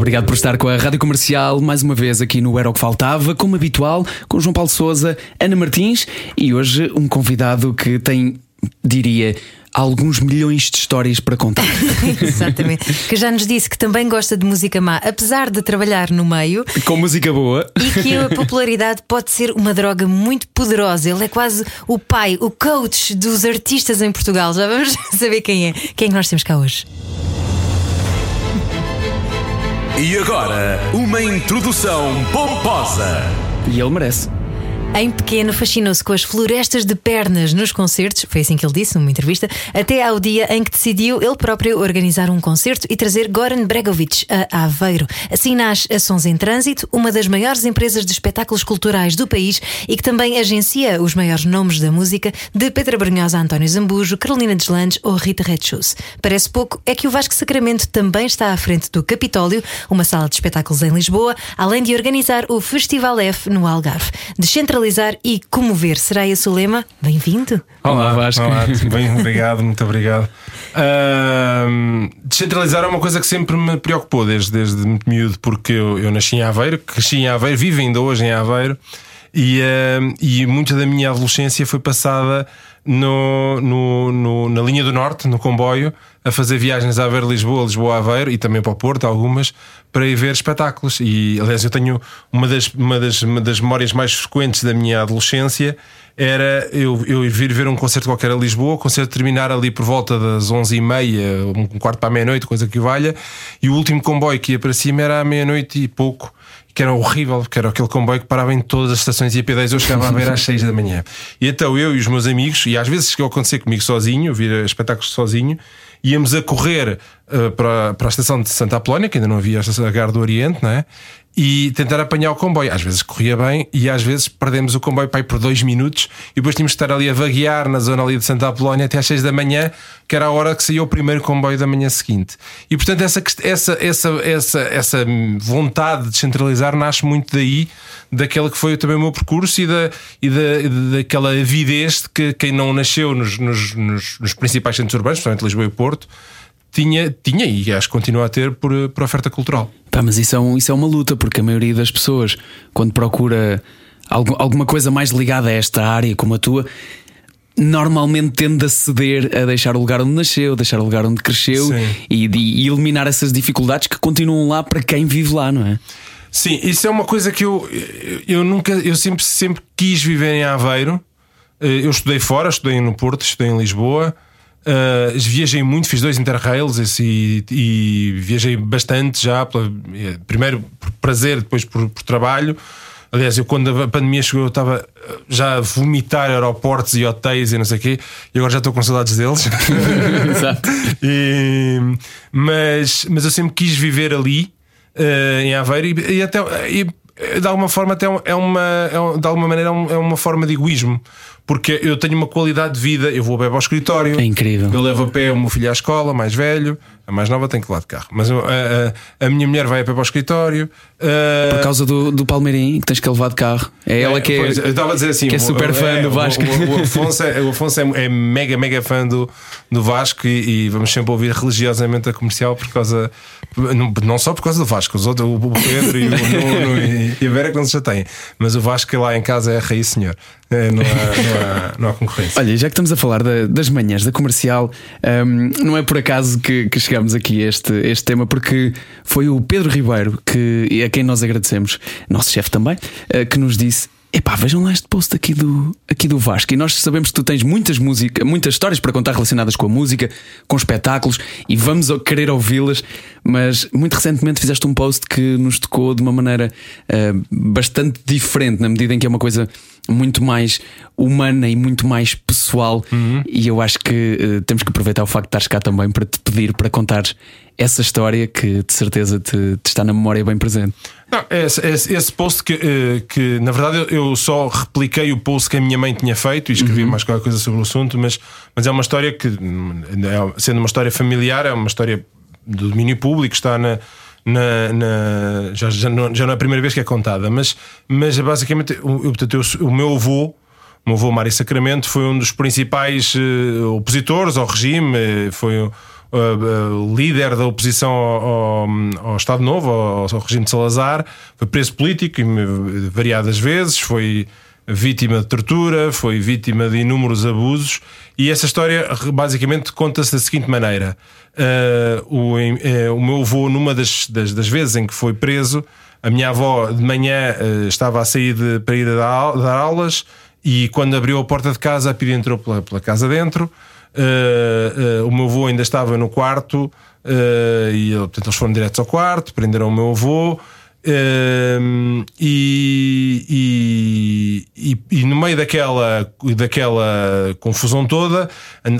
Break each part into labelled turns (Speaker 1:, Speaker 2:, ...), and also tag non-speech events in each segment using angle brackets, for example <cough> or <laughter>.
Speaker 1: Obrigado por estar com a Rádio Comercial mais uma vez aqui no Era o que Faltava, como habitual, com João Paulo Souza, Ana Martins e hoje um convidado que tem, diria, alguns milhões de histórias para contar. <laughs>
Speaker 2: Exatamente. Que já nos disse que também gosta de música má, apesar de trabalhar no meio.
Speaker 1: Com música boa.
Speaker 2: E que a popularidade pode ser uma droga muito poderosa. Ele é quase o pai, o coach dos artistas em Portugal. Já vamos <laughs> saber quem é. Quem é que nós temos cá hoje?
Speaker 3: E agora, uma introdução pomposa.
Speaker 1: E ele merece.
Speaker 2: Em pequeno, fascinou-se com as florestas de pernas nos concertos, foi assim que ele disse numa entrevista, até ao dia em que decidiu ele próprio organizar um concerto e trazer Goran Bregovic a Aveiro. Assim nasce a Sons em Trânsito, uma das maiores empresas de espetáculos culturais do país e que também agencia os maiores nomes da música, de Pedro Brunhosa a António Zambujo, Carolina Deslandes ou Rita Red Shoes. Parece pouco, é que o Vasco Sacramento também está à frente do Capitólio, uma sala de espetáculos em Lisboa, além de organizar o Festival F no Algarve. Descentralizar e comover. Será esse o lema? Bem-vindo.
Speaker 1: Olá, Vasco.
Speaker 4: Olá, bem, <laughs> obrigado, muito obrigado. Ahm, descentralizar é uma coisa que sempre me preocupou desde, desde muito miúdo, porque eu, eu nasci em Aveiro, cresci em Aveiro, vivo ainda hoje em Aveiro, e, ahm, e muita da minha adolescência foi passada no, no, no- na linha do Norte, no comboio, a fazer viagens a Aveiro-Lisboa, Lisboa-Aveiro e também para o Porto, algumas, para ir ver espetáculos. E aliás, eu tenho uma das, uma das, uma das memórias mais frequentes da minha adolescência era eu, eu ir vir ver um concerto qualquer a Lisboa, o concerto terminar ali por volta das 11h30, um quarto para a meia-noite, coisa que valha, e o último comboio que ia para cima era à meia-noite e pouco que era horrível, porque era aquele comboio que parava em todas as estações e a P10 eu chegava a ver às 6 da manhã. E então eu e os meus amigos, e às vezes chegou a acontecer comigo sozinho, vir espetáculos sozinho, íamos a correr eh, para, para a estação de Santa Apolónia, que ainda não havia a estação Gar do Oriente, não é? E tentar apanhar o comboio. Às vezes corria bem e às vezes perdemos o comboio para ir por dois minutos e depois tínhamos de estar ali a vaguear na zona ali de Santa Apolónia até às 6 da manhã, que era a hora que saía o primeiro comboio da manhã seguinte. E portanto, essa, essa, essa, essa, essa vontade de descentralizar nasce muito daí, daquele que foi também o meu percurso e, da, e, da, daquela avidez de que quem não nasceu nos, nos, nos, nos principais centros urbanos, principalmente Lisboa e Porto, tinha, tinha e acho que continua a ter por, por oferta cultural.
Speaker 1: Pá, mas isso é, um- isso é uma luta, porque a maioria das pessoas, quando procura algu- alguma coisa mais ligada a esta área como a tua, normalmente tende a ceder a deixar o lugar onde nasceu, deixar o lugar onde cresceu e, de- e eliminar essas dificuldades que continuam lá para quem vive lá, não é?
Speaker 4: Sim, isso é uma coisa que eu, eu nunca, eu sempre, sempre quis viver em Aveiro. Eh, Eu estudei fora, estudei no Porto, estudei em Lisboa. Eh, viajei muito, fiz dois interrails e, e viajei bastante já. pela- primeiro por prazer, depois por, por trabalho. Aliás, eu quando a pandemia chegou, eu estava já a vomitar aeroportos e hotéis e não sei o quê, e agora já estou com saudades deles. <laughs>
Speaker 1: Exato.
Speaker 4: E- mas, mas eu sempre quis viver ali eh, em Aveiro e, e até e, de alguma forma até é uma é de alguma maneira é, é uma forma de egoísmo porque eu tenho uma qualidade de vida eu vou a pé ao escritório
Speaker 1: É incrível.
Speaker 4: eu levo a pé o meu filho à escola mais velho a mais nova tem que ir lá de carro mas a, a- a minha mulher vai a pé para o escritório eh,
Speaker 1: Por causa do, do Palmeirim, que tens que levar de carro. É ela que é.
Speaker 4: Eu estava a dizer assim,
Speaker 1: que é
Speaker 4: o-
Speaker 1: super fã
Speaker 4: é,
Speaker 1: do
Speaker 4: o-
Speaker 1: Vasco.
Speaker 4: O, o Afonso, é, o Afonso é, é mega, mega fã do, do Vasco e, e vamos sempre ouvir religiosamente a comercial por causa. Não, não só por causa do Vasco, os outros, o Pedro e o Nuno e, e a Vera que não se chateiam, mas o Vasco lá em casa é a raiz senhor. É, não, há, não, há, não há concorrência.
Speaker 1: Olha, já que estamos a falar da- das manhãs da comercial, hum, não é por acaso que, que chegamos aqui a este, este tema, porque foi o Pedro Ribeiro, que, a quem nós agradecemos, nosso chefe também, eh, que nos disse. Epá, vejam lá este post aqui do, aqui do Vasco. E nós sabemos que tu tens muitas música, muitas histórias para contar relacionadas com a música, com espetáculos, e vamos querer ouvi-las. Mas muito recentemente fizeste um post que nos tocou de uma maneira eh, bastante diferente, na medida em que é uma coisa muito mais humana e muito mais pessoal. E eu acho que eh, temos que aproveitar o facto de estares cá também para te pedir para contares essa história que de certeza te, te está na memória bem presente.
Speaker 4: Não, esse, esse- esse post que, eh, que na verdade eu- só repliquei o post que a minha mãe tinha feito e escrevi mais qualquer coisa sobre o assunto, mas, mas é uma história que, hum, é- sendo uma história familiar, é uma história do domínio público, está na. Na- na- já, já, não, já não é a primeira vez que é contada, mas, mas é basicamente o, portanto, o meu avô, o meu avô Mário Sacramento, foi um dos principais eh, opositores ao regime, eh, foi uh, uh, líder da oposição ao, ao- ao Estado Novo, ao, ao regime de Salazar, foi preso político variadas vezes, foi vítima de tortura, foi vítima de inúmeros abusos, e essa história basicamente conta-se da seguinte maneira: Uh, o, eh, o meu avô, numa das, das, das vezes em que foi preso, a minha avó de manhã eh, estava a sair de- para ir dar, dar aulas. E quando abriu a porta de casa, a Pia entrou pela, pela casa dentro. Uh, uh, o meu avô ainda estava no quarto uh, e portanto, eles foram diretos ao quarto, prenderam o meu avô. Uh, e, e, e- no meio daquela, daquela confusão toda,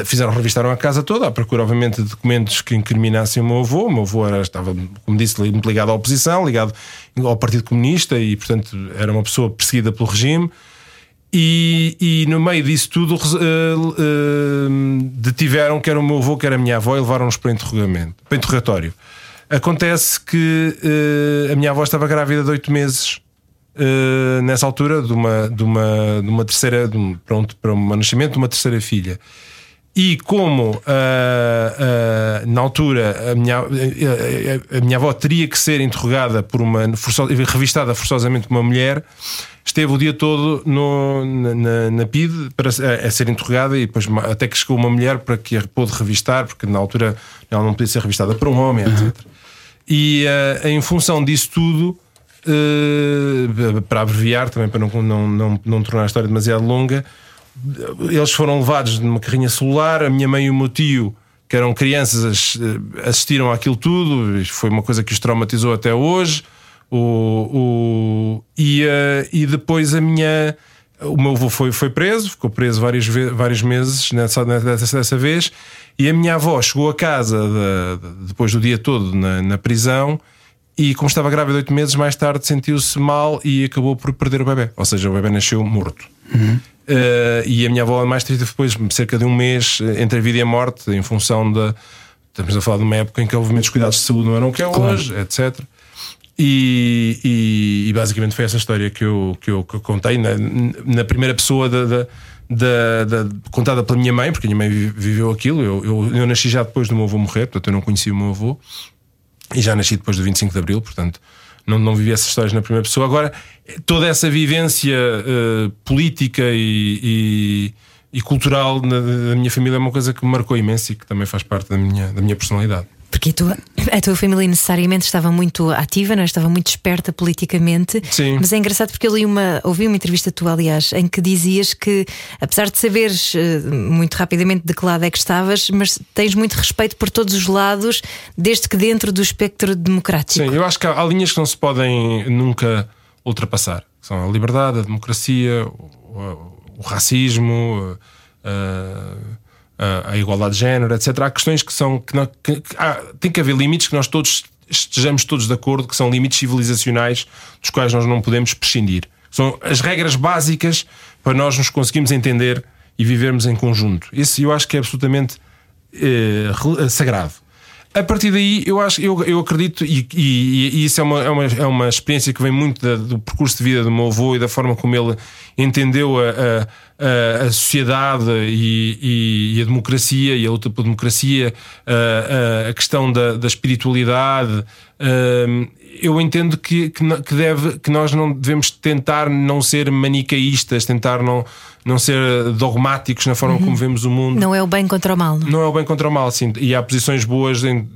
Speaker 4: fizeram, revistaram a casa toda, à procura, obviamente, de documentos que incriminassem o meu avô. O meu avô era, estava, como disse, muito ligado à oposição, ligado ao Partido Comunista e, portanto, era uma pessoa perseguida pelo regime. E, e no meio disso tudo eh, eh, detiveram quer o meu avô, quer a minha avó e levaram-nos para interrogamento, para interrogatório. Acontece que eh, a minha avó estava grávida de oito meses eh, nessa altura de uma, de uma, de uma terceira, de um, pronto, para um nascimento de uma terceira filha. E como ah, ah, na altura a minha, a, a- minha avó teria que ser interrogada por uma revistada forçosamente por uma mulher, esteve o dia todo no, na, na, PID para a, a ser interrogada e depois até que chegou uma mulher para que a pôde revistar, porque na altura ela não podia ser revistada por um homem, etc. E ah, em função disso tudo, eh, para abreviar também, para não, não, não, não tornar a história demasiado longa, eles foram levados numa carrinha celular. A minha mãe e o meu tio, que eram crianças, as- eh, assistiram àquilo tudo. Foi uma coisa que os traumatizou até hoje. O, o- e, eh, e depois a minha. O meu avô foi, foi preso, ficou preso vários, vários meses nessa, nessa, dessa vez. E a minha avó chegou a casa de- de- depois do dia todo na, na prisão. E como estava grávida de 8 meses, mais tarde sentiu-se mal e acabou por perder o bebê. Ou seja, o bebê nasceu morto. Uh, e a minha avó, mais triste, depois cerca de um mês eh, entre a vida e a morte, em função da. Estamos a falar de uma época em que, obviamente, os cuidados de saúde não eram o que é hoje, etc. E, e- e basicamente foi essa história que eu, que eu, que eu contei na, na primeira pessoa da, da- da- da- contada pela minha mãe, porque a minha mãe vi- viveu aquilo. Eu, eu, eu nasci já depois do meu avô morrer, portanto eu não conheci o meu avô. E já nasci depois do 25 de Abril, portanto não, não vivi essas histórias na primeira pessoa. Agora, toda essa vivência eh, política e, e- e cultural na- da minha família é uma coisa que me marcou imenso e que também faz parte da minha, da minha personalidade.
Speaker 2: Porque a tua, a tua família necessariamente estava muito ativa, não é? estava muito esperta politicamente.
Speaker 4: Sim.
Speaker 2: Mas é engraçado porque eu li uma, ouvi uma entrevista tua, aliás, em que dizias que, apesar de saberes eh, muito rapidamente de que lado é que estavas, mas tens muito respeito por todos os lados, desde que dentro do espectro democrático.
Speaker 4: Sim, eu acho que há, há linhas que não se podem nunca ultrapassar. São a liberdade, a democracia, o, o- o racismo, a, a- igualdade de género, etc. Há questões que são. Que, não- que- que há- tem que haver limites que nós todos estejamos todos de acordo, que são limites civilizacionais dos quais nós não podemos prescindir. São as regras básicas para nós nos conseguirmos entender e vivermos em conjunto. Isso eu acho que é absolutamente eh, rel- sagrado. A partir daí, eu acho, eu, eu acredito, e, e- e isso é uma, é, uma, é uma experiência que vem muito da- do percurso de vida do meu avô e da forma como ele entendeu a, a- a- a sociedade e, e- e a democracia e a luta pela democracia, a, a- a questão da, da espiritualidade. eu entendo que, que, deve, que nós não devemos tentar não ser manicaístas, tentar não, não ser dogmáticos na forma como vemos o mundo
Speaker 2: Não é o bem contra o mal. Não?
Speaker 4: não é o bem contra o mal, sim. E há posições boas em,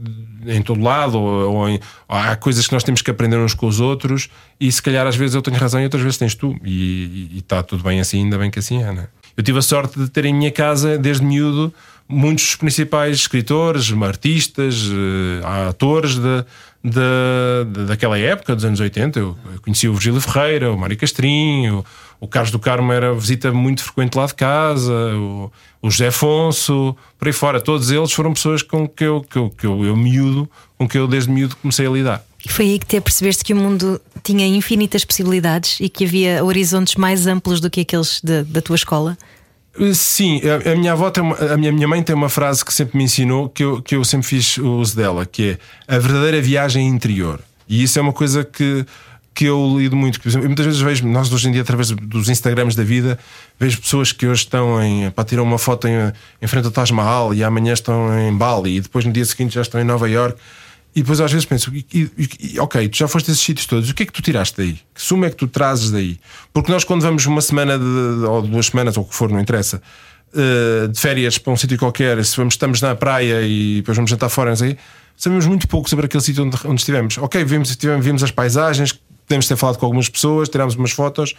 Speaker 4: em todo lado, ou, ou em- ou há coisas que nós temos que aprender uns com os outros, e se calhar às vezes eu tenho razão e outras vezes tens tu. E está tudo bem assim, ainda bem que assim é, né? Eu tive a sorte de ter em minha casa, desde miúdo, muitos dos principais escritores, artistas, eh, atores da, da, da- daquela época, dos anos 80. Eu conheci o Virgílio Ferreira, o Mário Castrinho, o Carlos do Carmo era visita muito frequente lá de casa, o, o José Afonso, por aí fora. Todos eles foram pessoas com que eu, que eu, que eu, eu miúdo, com que eu desde miúdo comecei a lidar.
Speaker 2: E foi aí que te apercebeste que o mundo tinha infinitas possibilidades e que havia horizontes mais amplos do que aqueles da, da tua escola?
Speaker 4: Sim, a, minha avó tem uma- a minha, minha mãe tem uma frase que sempre me ensinou que eu, que eu sempre fiz uso dela, que é a verdadeira viagem interior. E isso é uma coisa que, que eu lido muito. Por exemplo, muitas vezes vejo, nós hoje em dia, através dos Instagrams da vida, vejo pessoas que hoje estão em, para tirar uma foto em, em frente ao Taj Mahal e amanhã estão em Bali e depois no dia seguinte já estão em Nova York. E depois às vezes penso, e- e- ok, tu já foste a esses sítios todos, o que é que tu tiraste daí? Que suma é que tu trazes daí? Porque nós, quando vamos uma semana de, ou duas semanas, ou o que for, não interessa, eh, de férias para um sítio qualquer, se vamos, estamos na praia e depois vamos jantar fora, não sabemos muito pouco sobre aquele sítio onde, onde estivemos. Ok, vimos, tivemos, vimos as paisagens, podemos ter falado com algumas pessoas, tirámos umas fotos.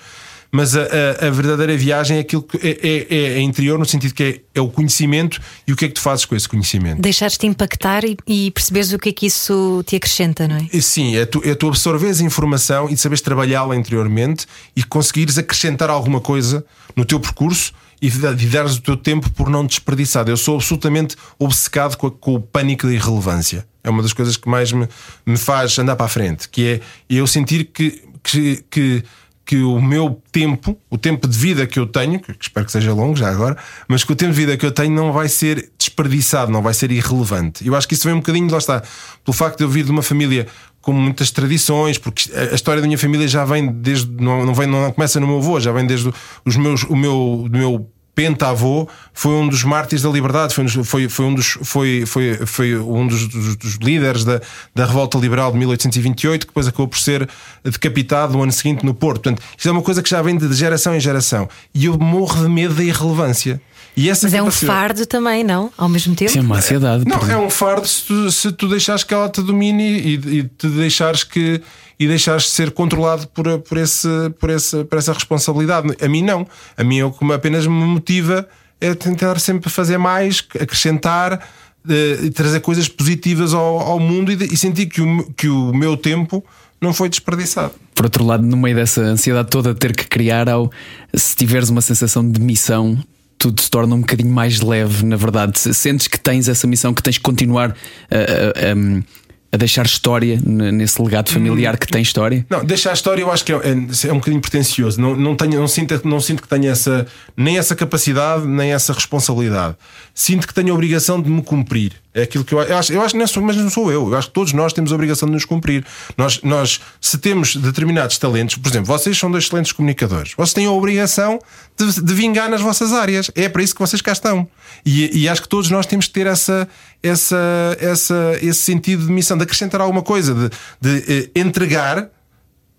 Speaker 4: Mas a, a- a verdadeira viagem é aquilo que é, é- é- interior, no sentido que é, é o conhecimento e o que é que tu fazes com esse conhecimento.
Speaker 2: Deixaste-te impactar e, e perceberes o que é que isso te acrescenta, não é?
Speaker 4: Sim, é tu, é tu absorveres a informação e saberes trabalhá-la interiormente e conseguires acrescentar alguma coisa no teu percurso e da- dares o teu tempo por não desperdiçado. Eu sou absolutamente obcecado com, a- com o pânico da irrelevância. É uma das coisas que mais me, me faz andar para a frente, que é eu sentir que, que, que, que o meu tempo, o tempo de vida que eu tenho, que espero que seja longo já agora, mas que o tempo de vida que eu tenho não vai ser desperdiçado, não vai ser irrelevante. Eu acho que isso vem um bocadinho, lá está, pelo facto de eu vir de uma família com muitas tradições, porque a história da minha família já vem desde. Não, vem, não começa no meu avô, já vem desde os meus, o meu, do meu pentatavô foi um dos mártires da liberdade, foi um dos, foi, foi um dos, foi, foi, foi um dos, dos- dos líderes da, da revolta liberal de 1828, que depois acabou por ser decapitado no ano seguinte no Porto. Portanto, isto é uma coisa que já vem de geração em geração. E eu morro de medo da irrelevância. E essa
Speaker 2: Mas é um fardo também, não? Ao mesmo tempo?
Speaker 1: Isso é uma ansiedade.
Speaker 4: não,
Speaker 1: porque-
Speaker 4: é um fardo se tu, se tu deixares que ela te domine e, e te deixares que e deixares ser controlado por, por, esse, por, esse, por essa responsabilidade. A mim não. A mim o que apenas me motiva é tentar sempre fazer mais, acrescentar eh, e trazer coisas positivas ao, ao mundo e, de- e sentir que o, que o meu tempo não foi desperdiçado.
Speaker 1: Por outro lado, no meio dessa ansiedade toda de ter que criar, ao, se tiveres uma sensação de missão, tudo se torna um bocadinho mais leve, na verdade. Se Sentes que tens essa missão, que tens que continuar a- a- a deixar história nesse legado familiar que tem história.
Speaker 4: Não, deixa a história, eu acho que é, é, é um bocadinho pretencioso. Não, não, tenho, não, sinto, não sinto que tenha essa, nem essa capacidade, nem essa responsabilidade. Sinto que tenho a obrigação de me cumprir. É aquilo que eu, eu acho. Eu acho não sou, mas não sou eu. Eu acho que todos nós temos a obrigação de nos cumprir. Nós, nós, se temos determinados talentos, por exemplo, vocês são dois excelentes comunicadores, vocês têm a obrigação de, de vingar nas vossas áreas. É para isso que vocês cá estão. E, e acho que todos nós temos que ter essa, essa, essa, esse sentido de missão, de acrescentar alguma coisa, de, de eh, entregar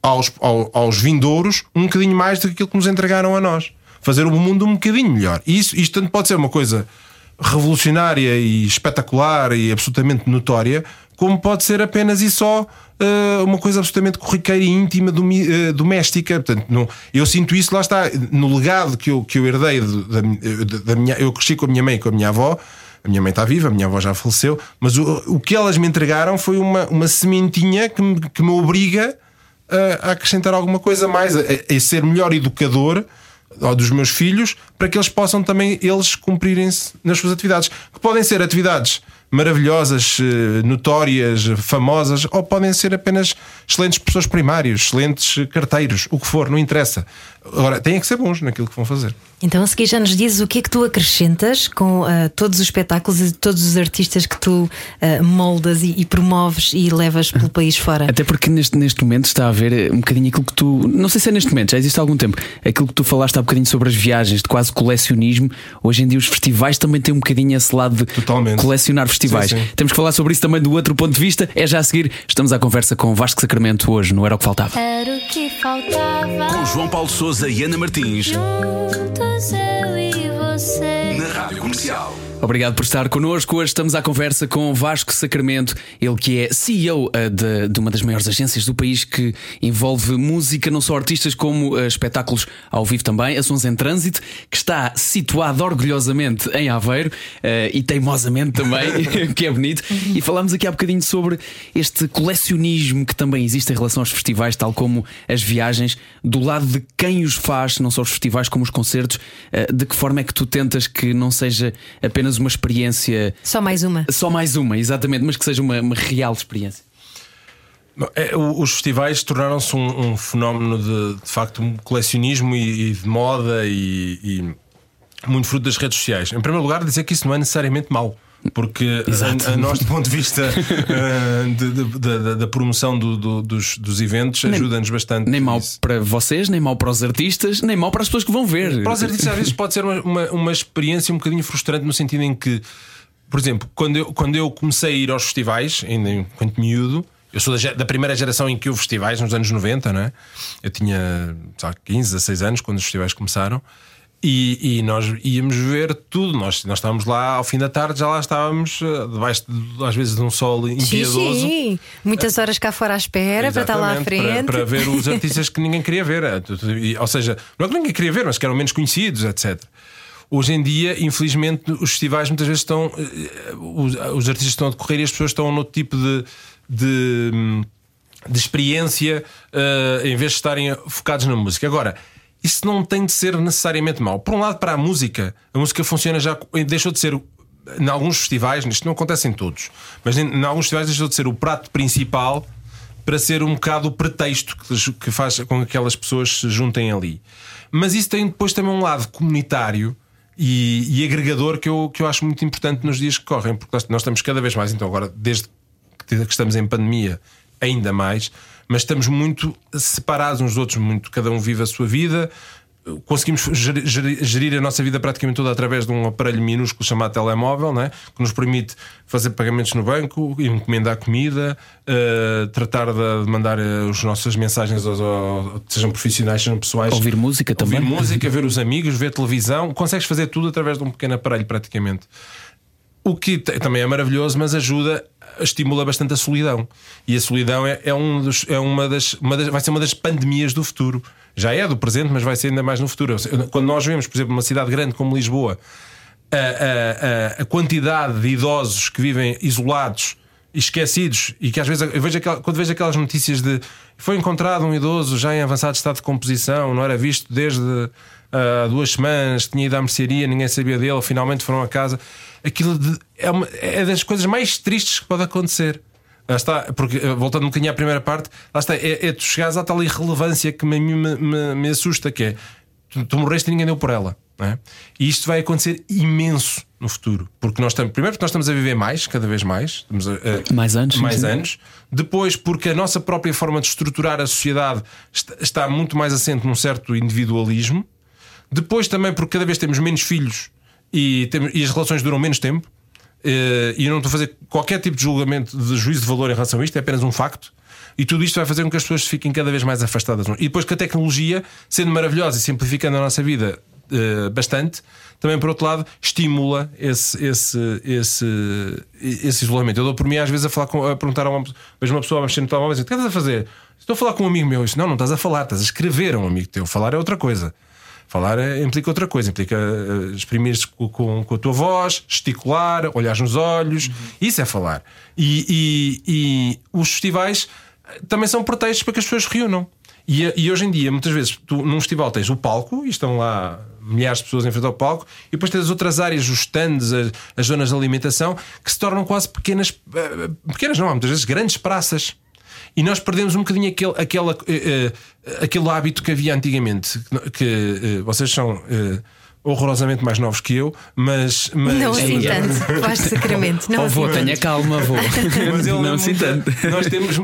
Speaker 4: aos, ao- aos vindouros um bocadinho mais do que aquilo que nos entregaram a nós. Fazer o mundo um bocadinho melhor. E isso, isto tanto pode ser uma coisa revolucionária e espetacular e absolutamente notória, como pode ser apenas e só eh, uma coisa absolutamente corriqueira e íntima domi- eh, doméstica. Portanto, eu sinto isso, lá está, no legado que eu, que eu herdei do- da minha. Eu cresci com a minha mãe e com a minha avó. A minha mãe está viva, a minha avó já faleceu, mas o, o que elas me entregaram foi uma, uma sementinha que me, que me obriga a, a acrescentar alguma coisa mais, a, a ser melhor educador ó, dos meus filhos para que eles possam também eles cumprirem-se nas suas atividades, que podem ser atividades maravilhosas, eh, notórias, famosas, ou podem ser apenas excelentes professores primários, excelentes carteiros, o que for, não interessa. Agora, têm que ser bons naquilo que vão fazer.
Speaker 2: Então a seguir já nos dizes o que é que tu acrescentas com ah, todos os espetáculos e todos os artistas que tu ah, moldas e, e promoves e levas pelo país fora.
Speaker 1: Até porque neste, neste momento está a ver eh, um bocadinho aquilo que tu. Não sei se é neste momento, já existe há algum tempo. Aquilo que tu falaste há um bocadinho sobre as viagens, de quase colecionismo. Hoje em dia os festivais também têm um bocadinho esse lado de
Speaker 4: Totalmente.
Speaker 1: colecionar festivais.
Speaker 4: Sim, sim.
Speaker 1: Temos que falar sobre isso também do outro ponto de vista. É já a seguir. Estamos à conversa com Vasco Sacramento hoje, não era o que faltava.
Speaker 5: Era o que faltava.
Speaker 3: Com João Paulo Souza e Ana Martins
Speaker 5: Juntos eu e você.
Speaker 3: na Rádio Comercial.
Speaker 1: Obrigado por estar connosco. Hoje estamos à conversa com Vasco Sacramento, ele que é CEO eh, de, de uma das maiores agências do país que envolve música, não só artistas como eh, espetáculos ao vivo também, a Sons em Trânsito, que está situado orgulhosamente em Aveiro eh, e teimosamente também, <laughs> que é bonito. E falámos aqui há bocadinho sobre este colecionismo que também existe em relação aos festivais, tal como as viagens, do lado de quem os faz, não só os festivais como os concertos, de que forma é que tu tentas que não seja apenas uma experiência.
Speaker 2: Só mais uma.
Speaker 1: Só mais uma, exatamente, mas que seja uma, uma real experiência.
Speaker 4: É, os festivais tornaram-se um, um fenómeno de, de facto um colecionismo e, e de moda e, e muito fruto das redes sociais. Em primeiro lugar, dizer que isso não é necessariamente mau. Porque
Speaker 1: Exato.
Speaker 4: a, a nós, do ponto de vista <laughs> eh, de- de- de- da- promoção do- do- dos, dos eventos, ajuda-nos bastante.
Speaker 1: Nem
Speaker 4: isso.
Speaker 1: para vocês, nem mau para os artistas, nem mau para as pessoas que vão ver.
Speaker 4: Para os artistas, às vezes pode ser uma, uma, uma experiência um bocadinho frustrante no sentido em que, por exemplo, quando eu, quando eu comecei a ir aos festivais, ainda enquanto miúdo, eu sou da, da primeira geração em que houve festivais, nos anos 90, não é? Eu tinha lá, 15, 16 anos quando os festivais começaram. E, e nós íamos ver tudo. Nós, nós estávamos lá ao fim da tarde, já lá estávamos, eh, debaixo de, às vezes de um sol impiedoso.
Speaker 2: Sim, muitas horas cá fora à espera para estar lá à
Speaker 4: Exatamente,
Speaker 2: frente.
Speaker 4: Para, para ver os <laughs> artistas que ninguém queria ver. É, tu- tu- e- Ou seja, não é que ninguém queria ver, mas que eram menos conhecidos, etc. Hoje em dia, infelizmente, os festivais muitas vezes estão. eh, Os, os artistas estão a decorrer e as pessoas estão noutro tipo de. de hum, de experiência eh, em vez de estarem focados na música. Agora, isso não tem de ser necessariamente mau. Por um lado, para a música, a música funciona já, deixou de ser, em alguns festivais, isto não acontece em todos, mas em, em alguns festivais deixou de ser o prato principal para ser um bocado o pretexto que, faz com que aquelas pessoas se juntem ali. Mas isso tem depois também um lado comunitário e, e agregador que eu, que eu acho muito importante nos dias que correm, porque nós, nós estamos cada vez mais, então agora, desde que estamos em pandemia, ainda mais, mas estamos muito separados uns dos outros, muito, cada um vive a sua vida. Conseguimos ger- ger- gerir a nossa vida praticamente toda através de um aparelho minúsculo chamado telemóvel, né? que nos permite fazer pagamentos no banco, encomendar comida, eh, tratar de de mandar eh, as nossas mensagens, aos, aos- sejam profissionais, sejam pessoais.
Speaker 1: Ouvir música também.
Speaker 4: Ouvir música, ver os amigos, ver televisão. Consegues fazer tudo através de um pequeno aparelho, praticamente. O que também é maravilhoso, mas ajuda, estimula bastante a solidão. E a solidão é, é um dos, é uma, das, uma das- vai ser uma das pandemias do futuro. Já é do presente, mas vai ser ainda mais no futuro. Quando nós vemos, por exemplo, uma cidade grande como Lisboa, a, a- a- quantidade de idosos que vivem isolados esquecidos, e que às vezes eu vejo quando vejo aquelas notícias de foi encontrado um idoso já em avançado estado de composição, não era visto desde há duas semanas, tinha ido à mercearia, ninguém sabia dele, finalmente foram a casa. Aquilo de- é, uma- é das coisas mais tristes que pode acontecer. Lá está, porque eh, voltando um bocadinho à primeira parte, lá está, é, é tu chegares à tal irrelevância que me, me, me, me assusta, que é tu, tu morreste e ninguém deu por ela. é? E isto vai acontecer imenso no futuro. Porque nós estamos, primeiro, porque nós estamos a viver mais, cada vez mais, a- a-
Speaker 1: Mais anos,
Speaker 4: mais
Speaker 1: sim.
Speaker 4: anos. Depois, porque a nossa própria forma de estruturar a sociedade está, está muito mais assente num certo individualismo. Depois, também, porque cada vez temos menos filhos e, temos, e as relações duram menos tempo. Eh, e eu não estou a fazer qualquer tipo de julgamento de juízo de valor em relação a isto, é apenas um facto. E tudo isto vai fazer com que as pessoas fiquem cada vez mais afastadas. E depois que a tecnologia, sendo maravilhosa e simplificando a nossa vida eh, bastante, também por outro lado estimula esse, esse, esse, esse isolamento. Eu dou por mim às vezes a, falar com, a perguntar a uma, vejo uma pessoa a mexer no telemóvel e dizer: O que estás a fazer? Estou a falar com um amigo meu. Eu disse, não, não estás a falar, estás a escrever a um amigo teu. Falar é outra coisa. Falar é- implica outra coisa, implica eh, exprimir-se com, com, a tua voz, gesticular, olhar nos olhos. Isso é falar. E, e- e os festivais eh, também são pretextos para que as pessoas se reúnam. E, e hoje em dia, muitas vezes, tu, num festival tens o palco e estão lá milhares de pessoas em frente ao palco, e depois tens as outras áreas, os stands, as, as zonas de alimentação, que se tornam quase pequenas, eh, pequenas não, há muitas vezes grandes praças. E nós perdemos um bocadinho aquele, aquela, eh, aquele hábito que havia antigamente. Que, eh, vocês são horrorosamente mais novos que eu, mas. mas
Speaker 2: Não assim
Speaker 1: É.
Speaker 2: tanto. Faz sacramento. Não <laughs>
Speaker 1: Oh, vou,
Speaker 2: assim
Speaker 1: tenha calma, vou. <laughs>
Speaker 4: Mas eu
Speaker 1: não
Speaker 4: lembro
Speaker 1: assim
Speaker 4: muito-
Speaker 1: tanto.
Speaker 4: Nós temos.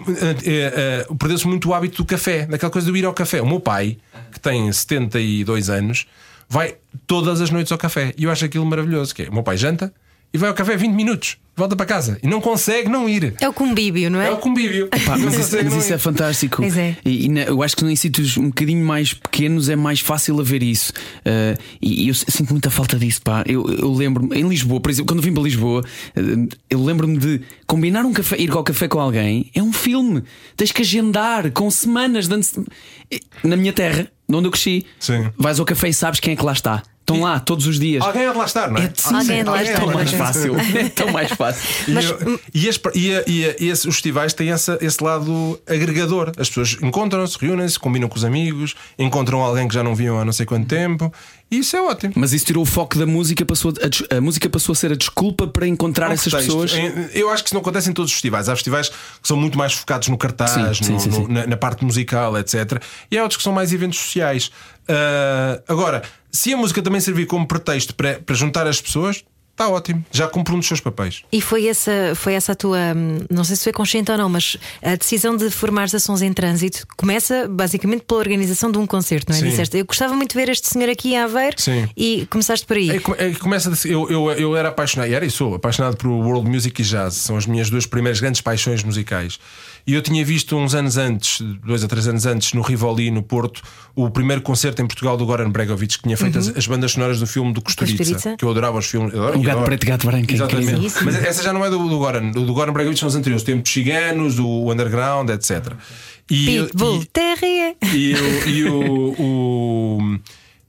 Speaker 4: eh, Perdeu-se muito o hábito do café, daquela coisa de ir ao café. O meu pai, que tem 72 anos, vai todas as noites ao café. E eu acho aquilo maravilhoso. Que é, o meu pai janta e vai ao café 20 minutos, volta para casa e não consegue não ir.
Speaker 2: É o convívio, não é?
Speaker 4: É o convívio.
Speaker 1: Pá,
Speaker 4: Não
Speaker 1: mas isso, mas isso é fantástico.
Speaker 2: Pois é.
Speaker 1: E, e na- eu acho que em sítios um bocadinho mais pequenos é mais fácil haver isso. Uh, e, e eu sinto muita falta disso. Pá. Eu, eu lembro-me, em Lisboa, por exemplo, quando vim para Lisboa, uh, eu lembro-me de combinar um café, ir ao café com alguém. É um filme. Tens que agendar com semanas de Na minha terra, de onde eu cresci,
Speaker 4: Sim.
Speaker 1: vais ao café e sabes quem é que lá está. Estão lá todos os dias.
Speaker 4: Alguém há de lá estar, não é?
Speaker 1: É, sim,
Speaker 2: Alguém há de lá
Speaker 1: é
Speaker 2: estar.
Speaker 1: tão mais fácil. É tão mais fácil. <laughs>
Speaker 4: E,
Speaker 2: Mas-
Speaker 4: eu- e, as- e a- e a- e esse- os festivais têm essa- esse lado agregador. As pessoas encontram-se, reúnem-se, combinam com os amigos, encontram alguém que já não viam há não sei quanto tempo. E isso é ótimo.
Speaker 1: Mas isso tirou o foco da música, passou a, a música passou a ser a desculpa para encontrar
Speaker 4: um
Speaker 1: essas pessoas.
Speaker 4: Eu acho que isso não acontece em todos os festivais. Há festivais que são muito mais focados no cartaz,
Speaker 1: Sim, sim,
Speaker 4: no-
Speaker 1: sim,
Speaker 4: no-
Speaker 1: sim.
Speaker 4: Na, na parte musical, etc. E há outros que são mais eventos sociais. Ah, agora, se a música também servir como pretexto para, para juntar as pessoas, está ótimo. Já cumpre um dos seus papéis.
Speaker 2: E foi essa, foi essa a tua, hum, não sei se foi consciente ou não, mas a decisão de formar ações em trânsito começa basicamente pela organização de um concerto, não é?
Speaker 4: Sim.
Speaker 2: Disseste, eu gostava muito de ver este senhor aqui em Aveiro
Speaker 4: Sim.
Speaker 2: e começaste por aí.
Speaker 4: É, é começa eu, eu, eu era apaixonado, e era e sou apaixonado por world music e jazz, são as minhas duas primeiras grandes paixões musicais. E eu tinha visto uns anos antes, dois ou três anos antes, no Rivoli, no Porto, o primeiro concerto em Portugal do Goran Bregovic, que tinha feito as, as bandas sonoras do filme do Costurica, que eu adorava os filmes. eu adoro-
Speaker 1: O Gato
Speaker 4: adoro.
Speaker 1: Preto e Gato Branco é
Speaker 4: Exatamente.
Speaker 2: sim.
Speaker 4: Mas essa já não é do, do Goran. O do Goran Bregovic são os anteriores, o tempo dos ciganos, o underground, etc. E,
Speaker 2: Pitbull,
Speaker 4: e-
Speaker 2: Terrier.
Speaker 4: e, o, e, o, o-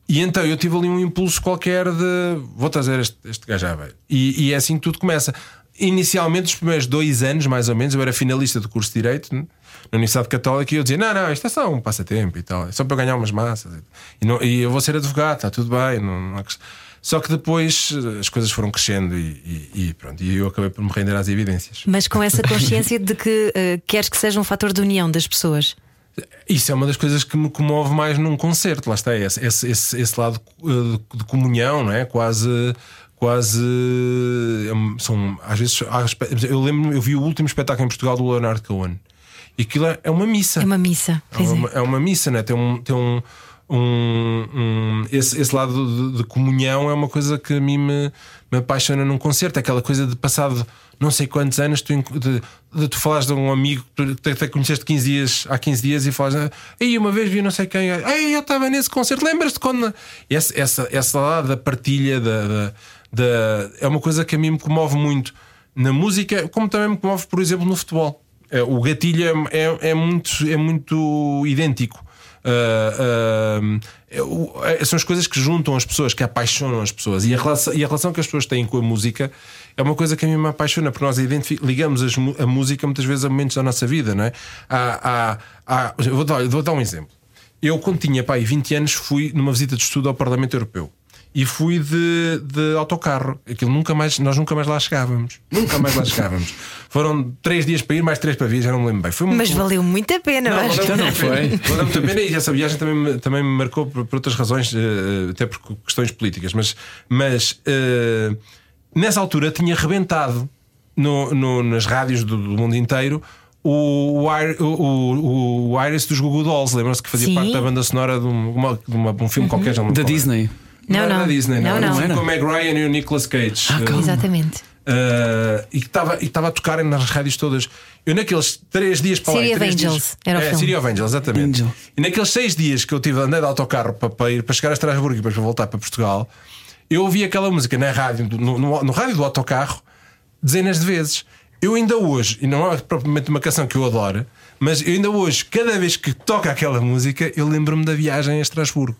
Speaker 4: e então eu tive ali um impulso qualquer de vou trazer este, este gajo à beira. E, e é assim que tudo começa. Inicialmente, os primeiros dois anos, mais ou menos, eu era finalista do curso de Direito né, na Universidade Católica e eu dizia: Não, não, isto é só um passatempo e tal, é só para ganhar umas massas. E, não- e eu vou ser advogado, está tudo bem. Não, não. Só que depois eh, as coisas foram crescendo e, e- e pronto, e eu acabei por me render às evidências.
Speaker 2: Mas com essa <laughs> consciência de que eh, queres que seja um fator de união das pessoas.
Speaker 4: Isso é uma das coisas que me comove mais num concerto. Lá está, esse, esse, esse, esse lado uh, de, de comunhão, não é? Quase. Quase. hum, São, às vezes. Eu lembro eu vi o último espetáculo em Portugal do Leonardo Cohen. E aquilo é, é uma missa.
Speaker 2: É uma missa.
Speaker 4: É
Speaker 2: Pois é.
Speaker 4: uma, é uma missa, né? tem um. Tem um, um- um- esse, esse lado de, de comunhão é uma coisa que a mim me, me apaixona num concerto. Aquela coisa de passado não sei quantos anos tu, de, de tu falares de um amigo que até conheceste 15 dias, há 15 dias e falas, aí uma vez vi não sei quem, ei, eu estava nesse concerto, lembras-te quando. Essa, essa, essa lá da partilha da, da- da- é uma coisa que a mim me comove muito na música, como também me comove, por exemplo, no futebol. É, O gatilho é, é, é muito, é muito idêntico. O- é- são as coisas que juntam as pessoas, que apaixonam as pessoas. E a, relação, e a relação que as pessoas têm com a música é uma coisa que a mim me apaixona, porque nós ligamos as a música muitas vezes a momentos da nossa vida, não é? Há, há, há- vou, dar, vou dar um exemplo. Eu, quando tinha pai, 20 anos, fui numa visita de estudo ao Parlamento Europeu. E fui de, de autocarro. Aquilo nunca mais, nós nunca mais lá chegávamos. Nunca mais lá chegávamos. <laughs> Foram três dias para ir, mais três para vir, já não me lembro bem. Foi
Speaker 2: Mas
Speaker 4: muito-
Speaker 2: valeu muito a pena,
Speaker 4: não, valeu
Speaker 1: não
Speaker 4: muito a
Speaker 1: foi.
Speaker 4: pena. Valeu muito a pena e essa viagem também me, também me marcou por, por outras razões, eh, até por questões políticas. Mas, mas eh, nessa altura tinha rebentado no- no- nas rádios do, do mundo inteiro. O, o, o, o, o Iris dos Google Dolls, lembram-se que fazia
Speaker 2: Sim.
Speaker 4: parte da banda sonora de, um- uma- de uma- de um filme qualquer, não me
Speaker 1: Da. Disney.
Speaker 2: Não,
Speaker 4: era
Speaker 2: não.
Speaker 4: da Disney, não.
Speaker 2: Não,
Speaker 4: Era um
Speaker 2: não.
Speaker 1: Era?
Speaker 4: com o Meg Ryan e o Nicolas Cage.
Speaker 1: Ah, calma.
Speaker 2: Exatamente.
Speaker 4: Uh, e que estava e a tocar nas rádios todas. Eu, naqueles três dias para
Speaker 2: City
Speaker 4: lá. e
Speaker 2: of
Speaker 4: três
Speaker 2: Angels,
Speaker 4: dias,
Speaker 2: era o
Speaker 4: é,
Speaker 2: filme.
Speaker 4: City of Angels, exatamente.
Speaker 1: Angel.
Speaker 4: E naqueles seis dias que eu tive andei de autocarro para, para ir para chegar a Estrasburgo e depois para voltar para Portugal, eu ouvi aquela música na rádio, no, no, no rádio do autocarro, dezenas de vezes. Eu ainda hoje, e não é propriamente uma canção que eu adoro, mas eu ainda hoje, cada vez que toca aquela música, eu lembro-me da viagem a Estrasburgo.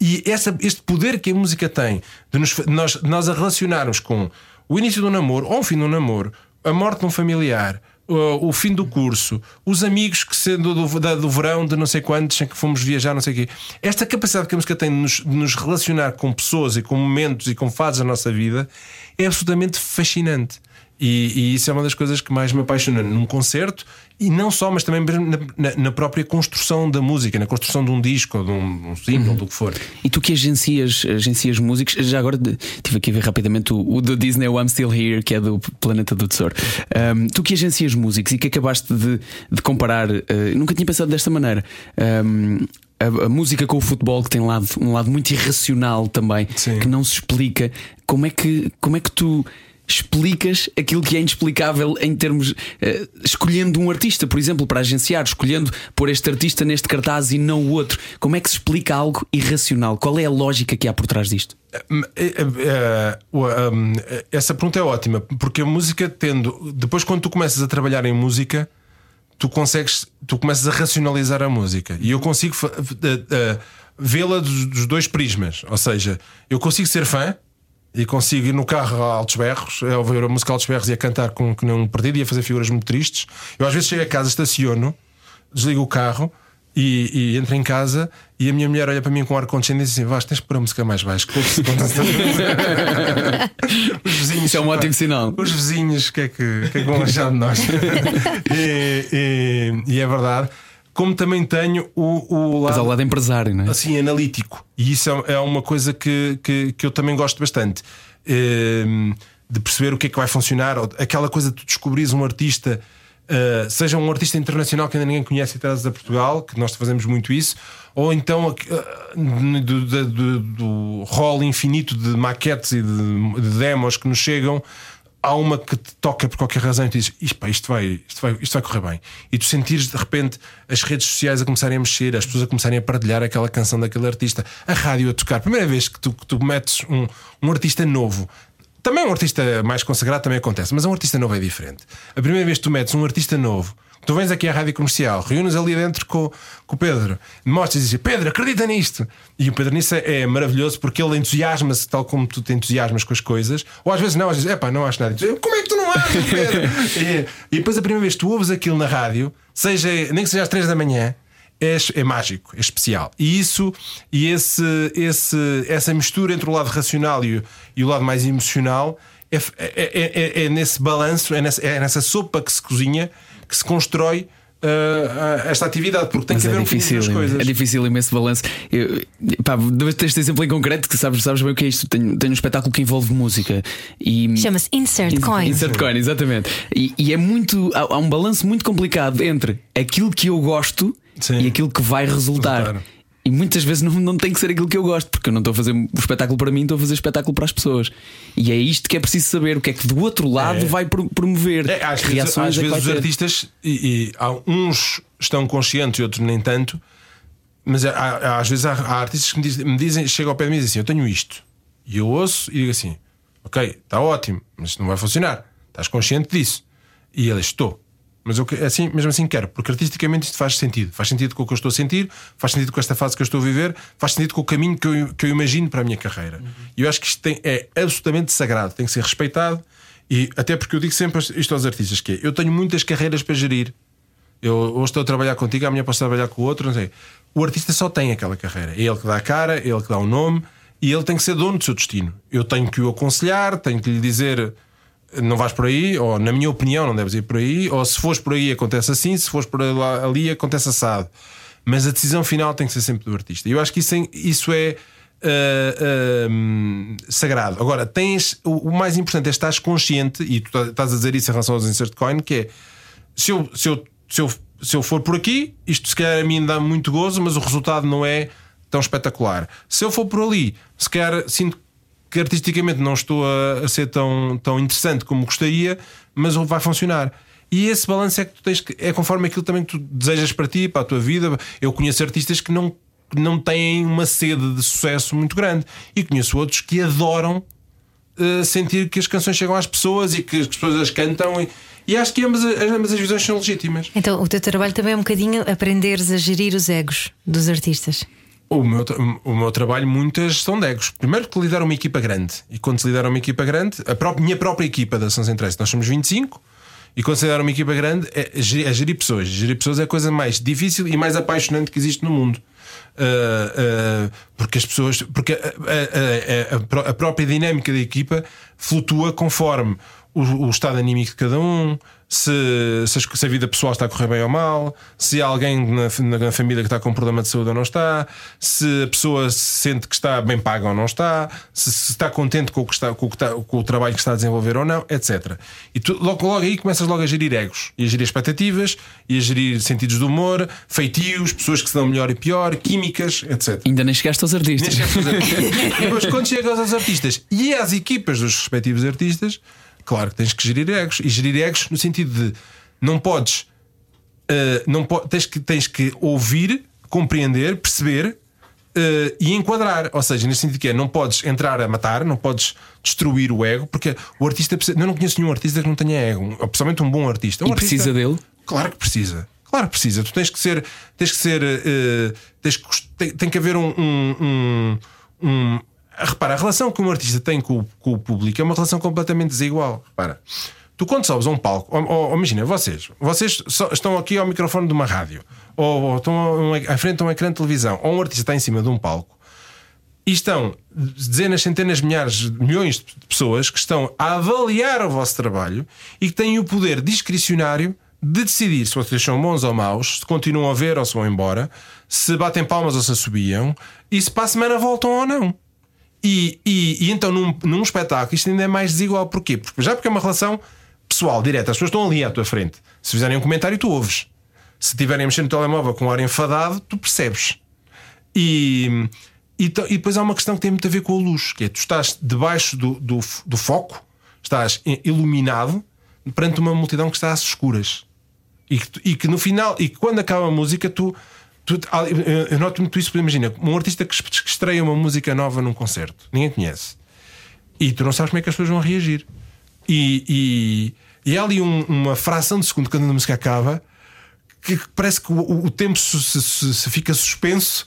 Speaker 4: E essa, este poder que a música tem de nos, de nós, de nós a relacionarmos com o início do namoro ou o fim do namoro, a morte de um familiar, o, fim do curso, os amigos que sendo do, da- do verão de não sei quantos em que fomos viajar, não sei o quê. Esta capacidade que a música tem de nos, de nos relacionar com pessoas e com momentos e com fases da nossa vida é absolutamente fascinante. E, e isso é uma das coisas que mais me apaixona num concerto e não só, mas também na, na- na própria construção da música, na construção de um disco, ou de um, um single, do que for.
Speaker 1: E tu que agencias, agencias músicos, já agora tive aqui a ver rapidamente o, o do Disney, o I'm Still Here, que é do Planeta do Tesouro. Um, tu que agencias músicos e que acabaste de, de comparar, uh, nunca tinha pensado desta maneira. um, a, a música com o futebol que tem um lado, um lado muito irracional também,
Speaker 4: Sim.
Speaker 1: que não se explica. Como é que, como é que tu explicas aquilo que é inexplicável em termos. eh, escolhendo um artista, por exemplo, para agenciar, escolhendo pôr este artista neste cartaz e não o outro. Como é que se explica algo irracional? Qual é a lógica que há por trás disto?
Speaker 4: Hum, é, o, hum, essa pergunta é ótima, porque a música tendo. Depois, quando tu começas a trabalhar em música, tu consegues. Tu começas a racionalizar a música. E eu consigo eh, eh, vê-la dos dois prismas. Ou seja, eu consigo ser fã. E consigo ir no carro a altos berros, a ouvir a música a altos berros e a cantar com que um perdido e a fazer figuras muito tristes. Eu às vezes chego a casa, estaciono, desligo o carro e, e entro em casa e a minha mulher olha para mim com ar condescendente e diz assim: Vais, tens de pôr a música mais baixo. que ouve-se quando estás a- Os vizinhos,
Speaker 1: Isso é um ótimo sinal.
Speaker 4: Os vizinhos, o que, é que, que é que vão achar de nós? <laughs> e, e- e é verdade. Como também tenho o, o
Speaker 1: Mas
Speaker 4: lado
Speaker 1: ao lado empresário, não é?
Speaker 4: assim analítico. E isso é, é uma coisa que, que, que eu também gosto bastante. Ehm, de perceber o que é que vai funcionar, ou aquela coisa de tu descobris um artista, eh, seja um artista internacional que ainda ninguém conhece e trazes a Portugal, que nós fazemos muito isso, ou então eh, do, do, do, do rol infinito de maquetes e de, de demos que nos chegam há uma que te toca por qualquer razão e tu dizes isto, vai, isto, vai, isto vai correr bem. E tu sentires de repente as redes sociais a começarem a mexer, as pessoas a começarem a partilhar aquela canção daquele artista, a rádio a tocar. Primeira vez que tu, que tu metes um, um artista novo. Também um artista mais consagrado também acontece, mas um artista novo é diferente. A primeira vez que tu metes um artista novo, tu vens aqui à rádio comercial, reúnes ali dentro com, com o Pedro, mostras e dizes Pedro, acredita nisto. E o Pedro nisso é, é maravilhoso porque ele entusiasma-se tal como tu te entusiasmas com as coisas, ou às vezes não, às vezes, é pá, não acho nada. Como é que tu não achas, Pedro? <laughs> e, e depois a primeira vez que tu ouves aquilo na rádio, seja, nem que seja às três da manhã, é, é mágico, é especial. E isso e esse, esse, essa mistura entre o lado racional e o, e o lado mais emocional é, é, é- é- é nesse balanço, nessa, é nessa sopa que se cozinha que se constrói ah, esta atividade, porque tem
Speaker 1: Mas
Speaker 4: que
Speaker 1: é
Speaker 4: haver um
Speaker 1: difícil,
Speaker 4: das coisas.
Speaker 1: é difícil imenso balanço. Eu, pá, deste este exemplo em concreto que sabes, sabes bem o que é isto. Tenho, tenho um espetáculo que envolve música e
Speaker 2: Chama-se Insert Coin.
Speaker 1: Insert coin, exatamente. E, e é muito. Há, há um balanço muito complicado entre aquilo que eu gosto
Speaker 4: Sim.
Speaker 1: e aquilo que vai resultar.
Speaker 4: Resultar.
Speaker 1: E muitas vezes não, não tem que ser aquilo que eu gosto, porque eu não estou a fazer o espetáculo para mim, estou a fazer espetáculo para as pessoas. E é isto que é preciso saber: o que é que do outro lado
Speaker 4: É.
Speaker 1: vai pro- promover.
Speaker 4: É, às vezes, às
Speaker 1: é
Speaker 4: vezes os
Speaker 1: ter.
Speaker 4: artistas, e, e há uns estão conscientes e outros nem tanto, mas há- há- às vezes há, há artistas que me dizem, me dizem, chegam ao pé de mim e dizem assim: Eu tenho isto. E eu ouço e digo assim: Ok, está ótimo, mas isto não vai funcionar. Estás consciente disso? E ele Estou. Mas eu assim, mesmo assim quero, porque artisticamente isto faz sentido. Faz sentido com o que eu estou a sentir, faz sentido com esta fase que eu estou a viver, faz sentido com o caminho que eu, que eu imagino para a minha carreira. E eu acho que isto tem- é absolutamente sagrado, tem que ser respeitado. E até porque eu digo sempre isto aos artistas: que é, eu tenho muitas carreiras para gerir. Eu hoje estou a trabalhar contigo, amanhã posso trabalhar com o outro, não sei. O artista só tem aquela carreira. É ele que dá a cara, é ele que dá o nome e ele tem que ser dono do seu destino. Eu tenho que o aconselhar, tenho que lhe dizer não vais por aí, ou na minha opinião não deves ir por aí, ou se fores por aí acontece assim, se fores por ali acontece assado. Mas a decisão final tem que ser sempre do artista. Eu acho que isso, é- isso é ah, hum, sagrado. Agora, tens o, o mais importante é estás consciente, e tu tá- estás a dizer isso em relação aos insert coin, que é se eu, se eu, se eu, se eu for por aqui, isto se calhar a mim dá muito gozo, mas o resultado não é tão espetacular. Se eu for por ali, se calhar sinto que artisticamente não estou a, a ser tão, tão interessante como gostaria, mas vai funcionar. E esse balanço é que tu tens que, é conforme aquilo também que tu desejas para ti, para a tua vida. Eu conheço artistas que não, não têm uma sede de sucesso muito grande e conheço outros que adoram uh, sentir que as canções chegam às pessoas e que as pessoas as cantam. E, e acho que ambas, as- ambas as visões são legítimas.
Speaker 2: Então, o teu trabalho também é um bocadinho aprenderes a gerir os egos dos artistas.
Speaker 4: O meu, o meu trabalho, muitas são de egos. Primeiro que lidar uma equipa grande. E quando se lidar uma equipa grande, a pró- minha própria equipa da São Centrais, nós somos 25. E quando se lidar uma equipa grande, é gerir, é gerir pessoas. Gerir pessoas é a coisa mais difícil e mais apaixonante que existe no mundo. Ah, ah, porque as pessoas. Porque a, a- a- a própria dinâmica da equipa flutua conforme o, o estado anímico de cada um, se, se, a vida pessoal está a correr bem ou mal, se há alguém na, na família que está com um problema de saúde ou não está, se a pessoa se sente que está bem paga ou não está, se, se está contente com o, que está, com, o que está- com o trabalho que está a desenvolver ou não, etc. E tu, logo, logo aí começas logo a gerir egos, e a gerir expectativas, e a gerir sentidos do humor, feitios, pessoas que se dão melhor e pior, químicas, etc.
Speaker 1: Ainda nem chegaste aos artistas.
Speaker 4: Nem chegas a fazer. e depois, quando chegas aos artistas e às equipas dos respectivos artistas, Claro que tens que gerir egos. E gerir egos no sentido de não podes. uh, não po tens, que, tens que ouvir, compreender, perceber uh, e enquadrar. Ou seja, nesse sentido que é, não podes entrar a matar, não podes destruir o ego, porque o artista precisa. Eu não conheço nenhum artista que não tenha ego, principalmente um bom artista. Um
Speaker 1: E
Speaker 4: artista-
Speaker 1: precisa dele?
Speaker 4: Claro que precisa. Claro que precisa. Tu tens que ser. Tens que ser. eh, tens que, tem, tem que haver um. um, um, um- repara, a relação que um artista tem com, o- com o público é uma relação completamente desigual. Repara. Tu quando sobes a um palco, ou, ou- imagina, vocês, vocês estão aqui ao microfone de uma rádio, ou, ou estão à frente de um ecrã de televisão, ou um artista está em cima de um palco, e estão dezenas, centenas, milhares, milhões de pessoas que estão a avaliar o vosso trabalho e que têm o poder discricionário de decidir se vocês são bons ou maus, se continuam a ver ou se vão embora, se batem palmas ou se assobiam e se para a semana voltam ou não. E, e- e então num, num espetáculo isto ainda é mais desigual. Porquê? Porque, já porque é uma relação pessoal, direta. As pessoas estão ali à tua frente. Se fizerem um comentário, tu ouves. Se estiverem a mexer no telemóvel com um ar enfadado, tu percebes. E, e, e depois há uma questão que tem muito a ver com a luz, que é tu estás debaixo do, do, do foco, estás iluminado perante uma multidão que está às escuras. E que, e que no final, e que quando acaba a música, tu. Tu ah, eu- noto muito isso, imagina, um artista que es- que estreia uma música nova num concerto, ninguém conhece, e tu não sabes como é que as pessoas vão reagir. E, e, e há ali um- uma fração de segundo quando a música acaba que parece que o, o- tempo se, se- se- fica suspenso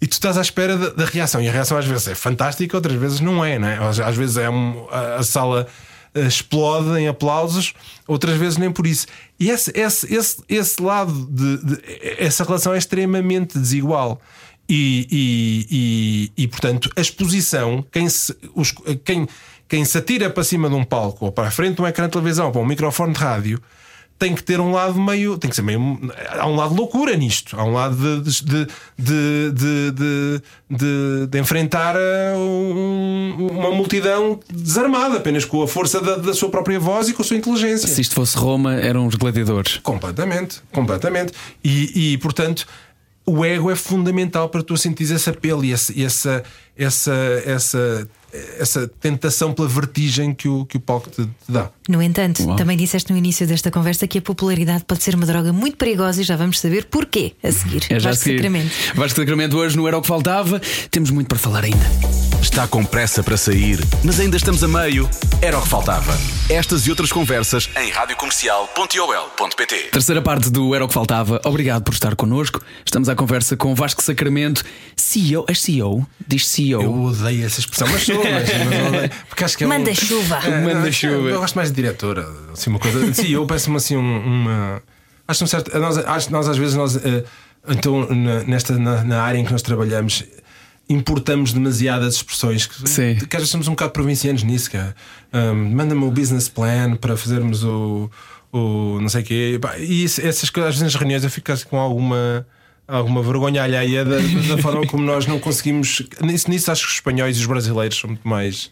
Speaker 4: e tu estás à espera da, da reação. E a reação às vezes é fantástica, outras vezes não é, não é? Às, vezes é um- a, a sala explode em aplausos, outras vezes nem por isso. E esse, esse, esse, esse lado de, de- essa relação é extremamente desigual. E, e, e, e, portanto, a exposição, quem se, os- quem, quem se atira para cima de um palco ou para a frente de um ecrã de televisão ou para um microfone de rádio tem que ter um lado meio. Tem que ser meio. Há um lado de loucura nisto. Há um lado de, de, de, de, de, enfrentar uh, um- uma multidão desarmada, apenas com a força da, da sua própria voz e com a sua inteligência.
Speaker 1: Se isto fosse Roma, eram os gladiadores.
Speaker 4: Completamente, completamente. E, e, portanto, o ego é fundamental para tu sentires esse apelo e esse- essa, essa, essa, essa tentação pela vertigem que o, que o palco te, te dá.
Speaker 2: No entanto,
Speaker 1: Uau.
Speaker 2: também disseste no início desta conversa que a popularidade pode ser uma droga muito perigosa e já vamos saber porquê a seguir.
Speaker 1: É já
Speaker 2: Vasco
Speaker 1: seguir.
Speaker 2: Sacramento.
Speaker 1: Vasco Sacramento hoje no Era o que Faltava. Temos muito para falar ainda.
Speaker 3: Está com pressa para sair, mas ainda estamos a meio? Era o que faltava. Estas e outras conversas em radiocomercial.ol.pt
Speaker 1: Terceira parte do Era o que Faltava. Obrigado por estar connosco. Estamos à conversa com Vasco Sacramento, CEO. És CEO? Diz CEO.
Speaker 4: Eu odeio essa expressão, mas sou, mas, mas odeio, porque acho que é um-
Speaker 2: Manda chuva.
Speaker 4: É, <laughs>
Speaker 1: Manda
Speaker 4: não,
Speaker 1: chuva.
Speaker 4: Eu gosto mais de diretora, assim, uma coisa. Sim, eu peço-me assim um- uma. Acho um certo. Nós, acho, nós às vezes nós, eh, então na- nesta na, na área em que nós trabalhamos importamos demasiadas expressões que,
Speaker 1: Sim.
Speaker 4: que às vezes somos um bocado provincianos nisso, que é, um, manda-me o business plan para fazermos o, o não sei o quê. Pá, E essas coisas, às vezes nas reuniões eu fico assim com alguma alguma vergonha alheia da, da forma como nós não conseguimos. Nisso, nisso acho que os espanhóis e os brasileiros são muito mais.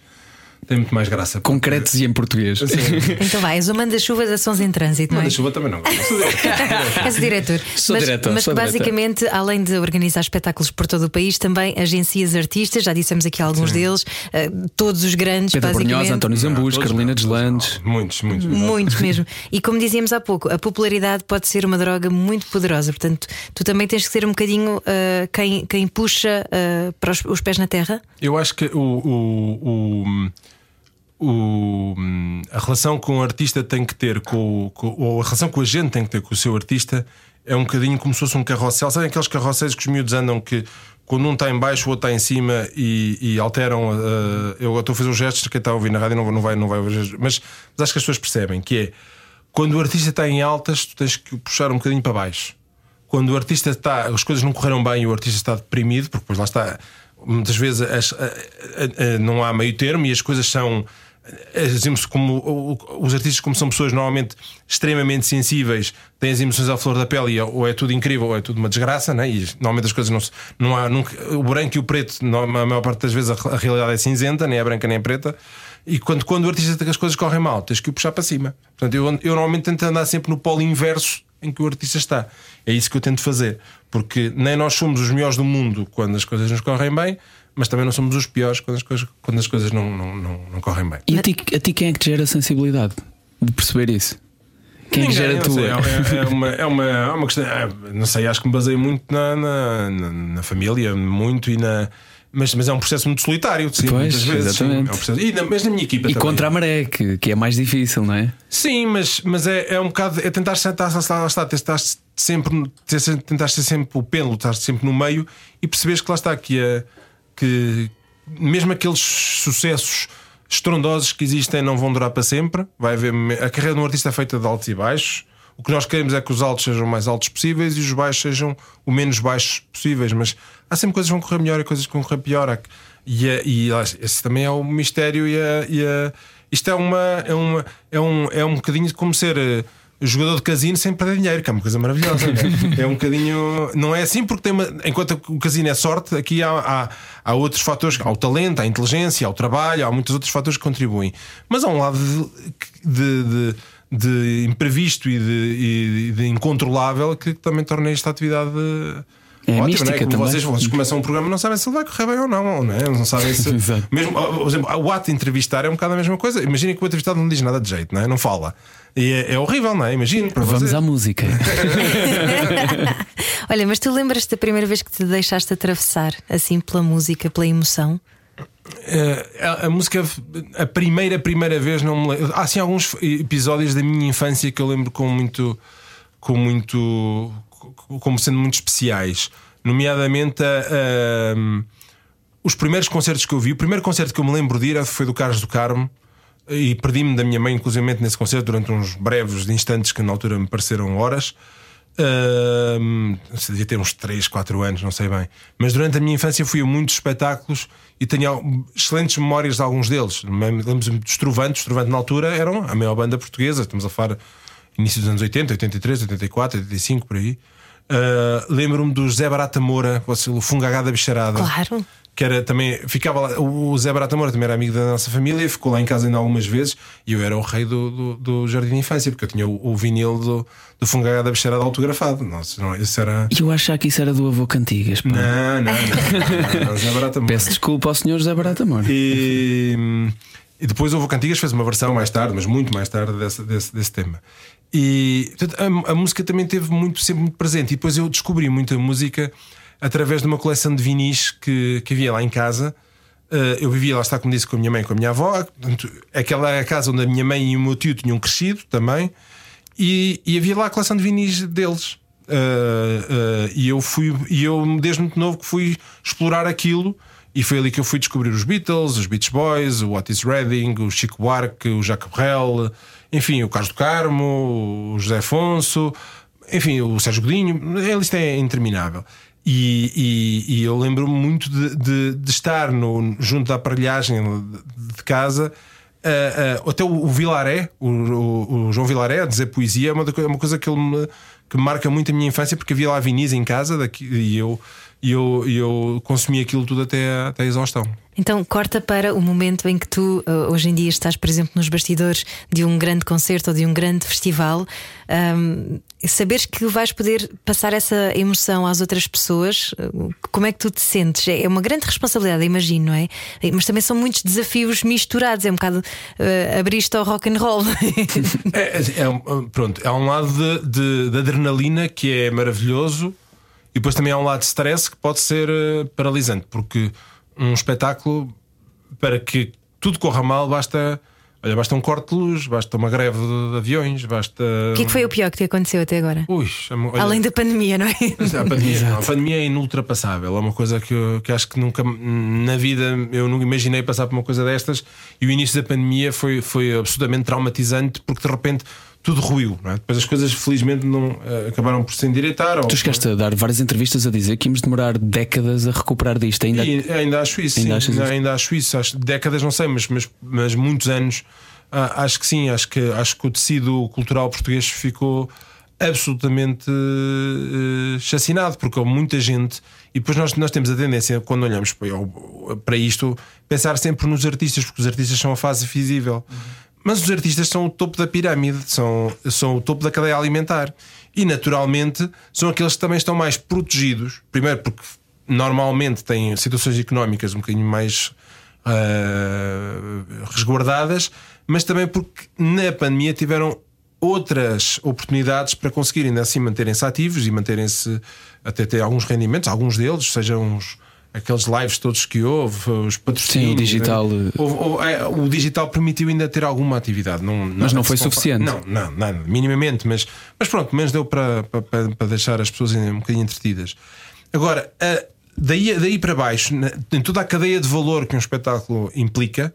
Speaker 4: Têm muito mais graça.
Speaker 1: Concretos e em português. <laughs>
Speaker 2: Então vai, és o manda-chuva de ações em trânsito, é?
Speaker 4: Manda chuva também não. <laughs> diretor.
Speaker 2: És o diretor.
Speaker 1: Sou
Speaker 2: mas,
Speaker 1: diretor,
Speaker 2: mas
Speaker 1: sou
Speaker 2: que
Speaker 1: diretor.
Speaker 2: basicamente, além de organizar espetáculos por todo o país, também agencias artistas, já dissemos aqui alguns deles, eh, todos os grandes,
Speaker 1: Pedro. Brunhosa, António Zambus, Carolina Deslandes.
Speaker 4: Muitos, muitos.
Speaker 2: Muitos mesmo. <laughs> E como dizíamos há pouco, a popularidade pode ser uma droga muito poderosa. Portanto, tu também tens que ser um bocadinho eh, quem, quem puxa eh, para os, os pés na terra.
Speaker 4: Eu acho que o, o, o, o- a relação que um artista tem que ter com, o- com ou a relação que o agente tem que ter com o seu artista é um bocadinho como se fosse um carrossel. Sabem aqueles carrosséis que os miúdos andam que quando um está em baixo, o outro está em cima e, e alteram. eh, eu estou a fazer os gestos, quem está a ouvir na rádio não, não vai, não vai ouvir, mas, mas acho que as pessoas percebem que é quando o artista está em altas, tu tens que puxar um bocadinho para baixo quando o artista está, as coisas não correram bem e o artista está deprimido, porque depois lá está, muitas vezes as- a- a- a- não há meio termo e as coisas são. Dizemos como o- o- os artistas, como são pessoas normalmente extremamente sensíveis, têm as emoções à flor da pele e ou é tudo incrível ou é tudo uma desgraça, né? e normalmente as coisas não, se- não há nunca, o branco e o preto, a maior parte das vezes a, realidade é cinzenta, nem é branca nem é preta. E quando, quando o artista tem as coisas correm mal, tens que o puxar para cima. Portanto, eu, eu normalmente tento andar sempre no polo inverso em que o artista está. É isso que eu tento fazer. Porque nem nós somos os melhores do mundo quando as coisas nos correm bem, mas também não somos os piores quando as coisas, quando as coisas não, não, não, não correm bem.
Speaker 1: E a ti, a ti quem é que te gera sensibilidade de perceber isso? Quem é que
Speaker 4: Ninguém,
Speaker 1: gera a
Speaker 4: não sei,
Speaker 1: tua?
Speaker 4: é, é <laughs> uma, é, uma, é uma questão. é, não sei, acho que me baseio muito na, na, na- família, muito e na. Mas, mas é um processo muito solitário, sim,
Speaker 1: Pois,
Speaker 4: muitas vezes. sim,
Speaker 1: exatamente.
Speaker 4: é um processo- e na, mas na minha equipa
Speaker 1: E
Speaker 4: também.
Speaker 1: contra a maré, que, que é mais difícil, não é?
Speaker 4: Sim, mas, mas é, é um bocado. É tentar sentar, lá está, lá está, tentar sempre, tentar ser sempre o pêndulo, estar sempre no meio e perceberes que lá está que, é, que mesmo aqueles sucessos estrondosos que existem não vão durar para sempre. Vai haver, a carreira de um artista é feita de altos e baixos. O que nós queremos é que os altos sejam o mais altos possíveis e os baixos sejam o menos baixos possíveis. Mas há sempre coisas que vão correr melhor e coisas que vão correr pior. E, e esse também é o mistério. E, e isto é, uma, é, uma, é, um, é um bocadinho como ser. Jogador de casino sem perder dinheiro, que é uma coisa maravilhosa. né? <laughs> é um bocadinho. Não é assim, porque tem uma, enquanto o casino é sorte, aqui há, há, há outros fatores. Há o talento, há a inteligência, há o trabalho, há muitos outros fatores que contribuem. Mas há um lado de, de, de- de imprevisto e de, e de incontrolável que também torna esta atividade.
Speaker 1: É
Speaker 4: ótima,
Speaker 1: mística
Speaker 4: não é? Como
Speaker 1: também.
Speaker 4: vocês, vocês começam um programa e não sabem se ele vai correr bem ou não, não, é? não sabem se. <laughs> Mesmo, por exemplo, o ato de entrevistar é um bocado a mesma coisa. Imaginem que o entrevistado não diz nada de jeito, não é? Não fala. E é, é horrível, não é? Imagino. para
Speaker 1: Vamos
Speaker 4: vocês.
Speaker 1: à música. <laughs>
Speaker 2: Olha, mas tu lembras-te da primeira vez que te deixaste atravessar, assim, pela música, pela emoção?
Speaker 4: Eh, a, a música, a primeira, primeira vez, não me lembro. Há sim alguns episódios da minha infância que eu lembro com muito. com muito. Como sendo muito especiais. Nomeadamente a- a- os primeiros concertos que eu vi. O primeiro concerto que eu me lembro de ir foi do Carlos do Carmo. E perdi-me da minha mãe, inclusive, nesse concerto, durante uns breves instantes que na altura me pareceram horas. Ahm, devia ter uns 3, 4 anos, não sei bem. Mas durante a minha infância fui a muitos espetáculos e tenho excelentes memórias de alguns deles. Lembro-me dos Trovantes. Os Trovantes, na altura, eram a maior banda portuguesa. Estamos a falar início dos anos 80, 83, 84, 85, por aí. Ah, Lembro-me do Zé Barata Moura, o Fungagá da Bicharada
Speaker 2: Claro.
Speaker 4: que era também ficava lá, o Zé Barata Moura também era amigo da nossa família, ficou lá em casa ainda algumas vezes e eu era o rei do, do, do jardim de infância, porque eu tinha o, o vinil do, do Fungagá da Bicharada autografado. Nossa, não, isso era.
Speaker 1: E eu achava que isso era do avô Cantigas. pá.
Speaker 4: Não, não, não, não, não, Zé Barata Moura.
Speaker 1: Peço desculpa ao senhor José Barata Amor.
Speaker 4: E, e depois houve o Cantigas, fez uma versão mais tarde, mas muito mais tarde, desse, desse, desse tema. E portanto, a, a música também teve muito, sempre muito presente. E depois eu descobri muita música através de uma coleção de vinis que, que havia lá em casa. Eh, eu vivia lá, está como disse, com a minha mãe e com a minha avó. Portanto, aquela é a casa onde a minha mãe e o meu tio tinham crescido também. E, e havia lá a coleção de vinis deles. Eh, eh, e eu fui, e eu desde muito novo que fui explorar aquilo. E foi ali que eu fui descobrir os Beatles, os Beach Boys, o Otis Redding, o Chico Buarque, o Jacques Brel, enfim, o Carlos do Carmo, o José Afonso, enfim, o Sérgio Godinho. A lista é interminável. E, e- e eu lembro-me muito de, de- de estar no, junto da aparelhagem de, casa. ah, ah, até o, o Vilaré, o, o- o João Vilaré, a dizer poesia, é uma, é uma coisa que, ele me, que marca muito a minha infância, porque havia lá vinis em casa daqui, e eu, e eu, e eu consumi aquilo tudo até, até a exaustão.
Speaker 2: Então, corta para o momento em que tu, uh, hoje em dia, estás, por exemplo, nos bastidores de um grande concerto ou de um grande festival. Um, saberes que vais poder passar essa emoção às outras pessoas, uh, como é que tu te sentes? É uma grande responsabilidade, imagino, não é? Mas também são muitos desafios misturados. É um bocado uh, abrir-te ao rock and roll. <laughs>
Speaker 4: É, é- é um- pronto, há um lado de, de- de adrenalina que é maravilhoso e depois também há um lado de stress que pode ser eh, paralisante, porque um espetáculo, para que tudo corra mal, basta, olha, basta um corte de luz, basta uma greve de, aviões, basta.
Speaker 2: o que é que foi o pior que te aconteceu até agora?
Speaker 4: Ui, olha,
Speaker 2: Além da pandemia, não é?
Speaker 4: a pandemia, não, a pandemia é inultrapassável. É uma coisa que, eu- que acho que nunca na vida eu nunca imaginei passar por uma coisa destas. E o início da pandemia foi, foi absolutamente traumatizante porque de repente tudo ruiu. é? Depois as coisas, felizmente, não eh, acabaram por se endireitar. ou-
Speaker 1: Tu chegaste a dar várias entrevistas a dizer que íamos demorar décadas a recuperar disto. Ainda
Speaker 4: E ainda acho isso,
Speaker 1: Ainda
Speaker 4: sim.
Speaker 1: isso?
Speaker 4: ainda acho isso. Acho, décadas, não sei, mas, mas, mas muitos anos. ah, acho que sim. Acho que, acho que o tecido cultural português ficou absolutamente eh, chacinado, porque houve muita gente. E depois nós, nós temos a tendência, quando olhamos para, para isto, pensar sempre nos artistas, porque os artistas são a fase visível. Mas os artistas são o topo da pirâmide, são, são o topo da cadeia alimentar. E naturalmente são aqueles que também estão mais protegidos. Primeiro, porque normalmente têm situações económicas um bocadinho mais uh, resguardadas, mas também porque na pandemia tiveram outras oportunidades para conseguirem assim manterem-se ativos e manterem-se até ter alguns rendimentos, alguns deles, sejam os, aqueles lives todos que houve, os patrocínios.
Speaker 1: Sim, o digital.
Speaker 4: né? Houve- houve- é, o digital permitiu ainda ter alguma atividade. Não,
Speaker 1: Mas não foi suficiente.
Speaker 4: Não, não, nada, minimamente, mas, mas pronto, menos deu para, para, para- deixar as pessoas um bocadinho entretidas. Agora, a- daí, daí para baixo, em toda a cadeia de valor que um espetáculo implica.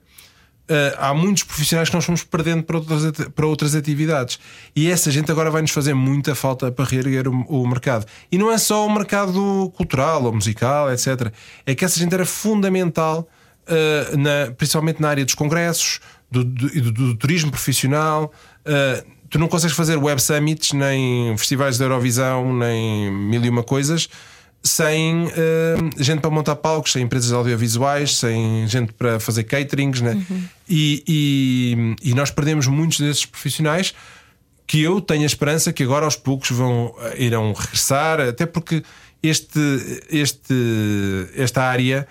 Speaker 4: Uh, há muitos profissionais que nós fomos perdendo para outras, para outras atividades. E essa gente agora vai nos fazer muita falta para reerguer o, o mercado. E não é só o mercado cultural ou musical, etc. É que essa gente era fundamental, uh, na- principalmente na área dos congressos, do, do- do- do turismo profissional. Uh, tu não consegues fazer web summits, nem festivais da Eurovisão, nem mil e uma coisas sem eh, gente para montar palcos, sem empresas audiovisuais, sem gente para fazer caterings, né? E, e- e nós perdemos muitos desses profissionais que eu tenho a esperança que agora aos poucos vão eh, irão regressar, até porque este, este, esta área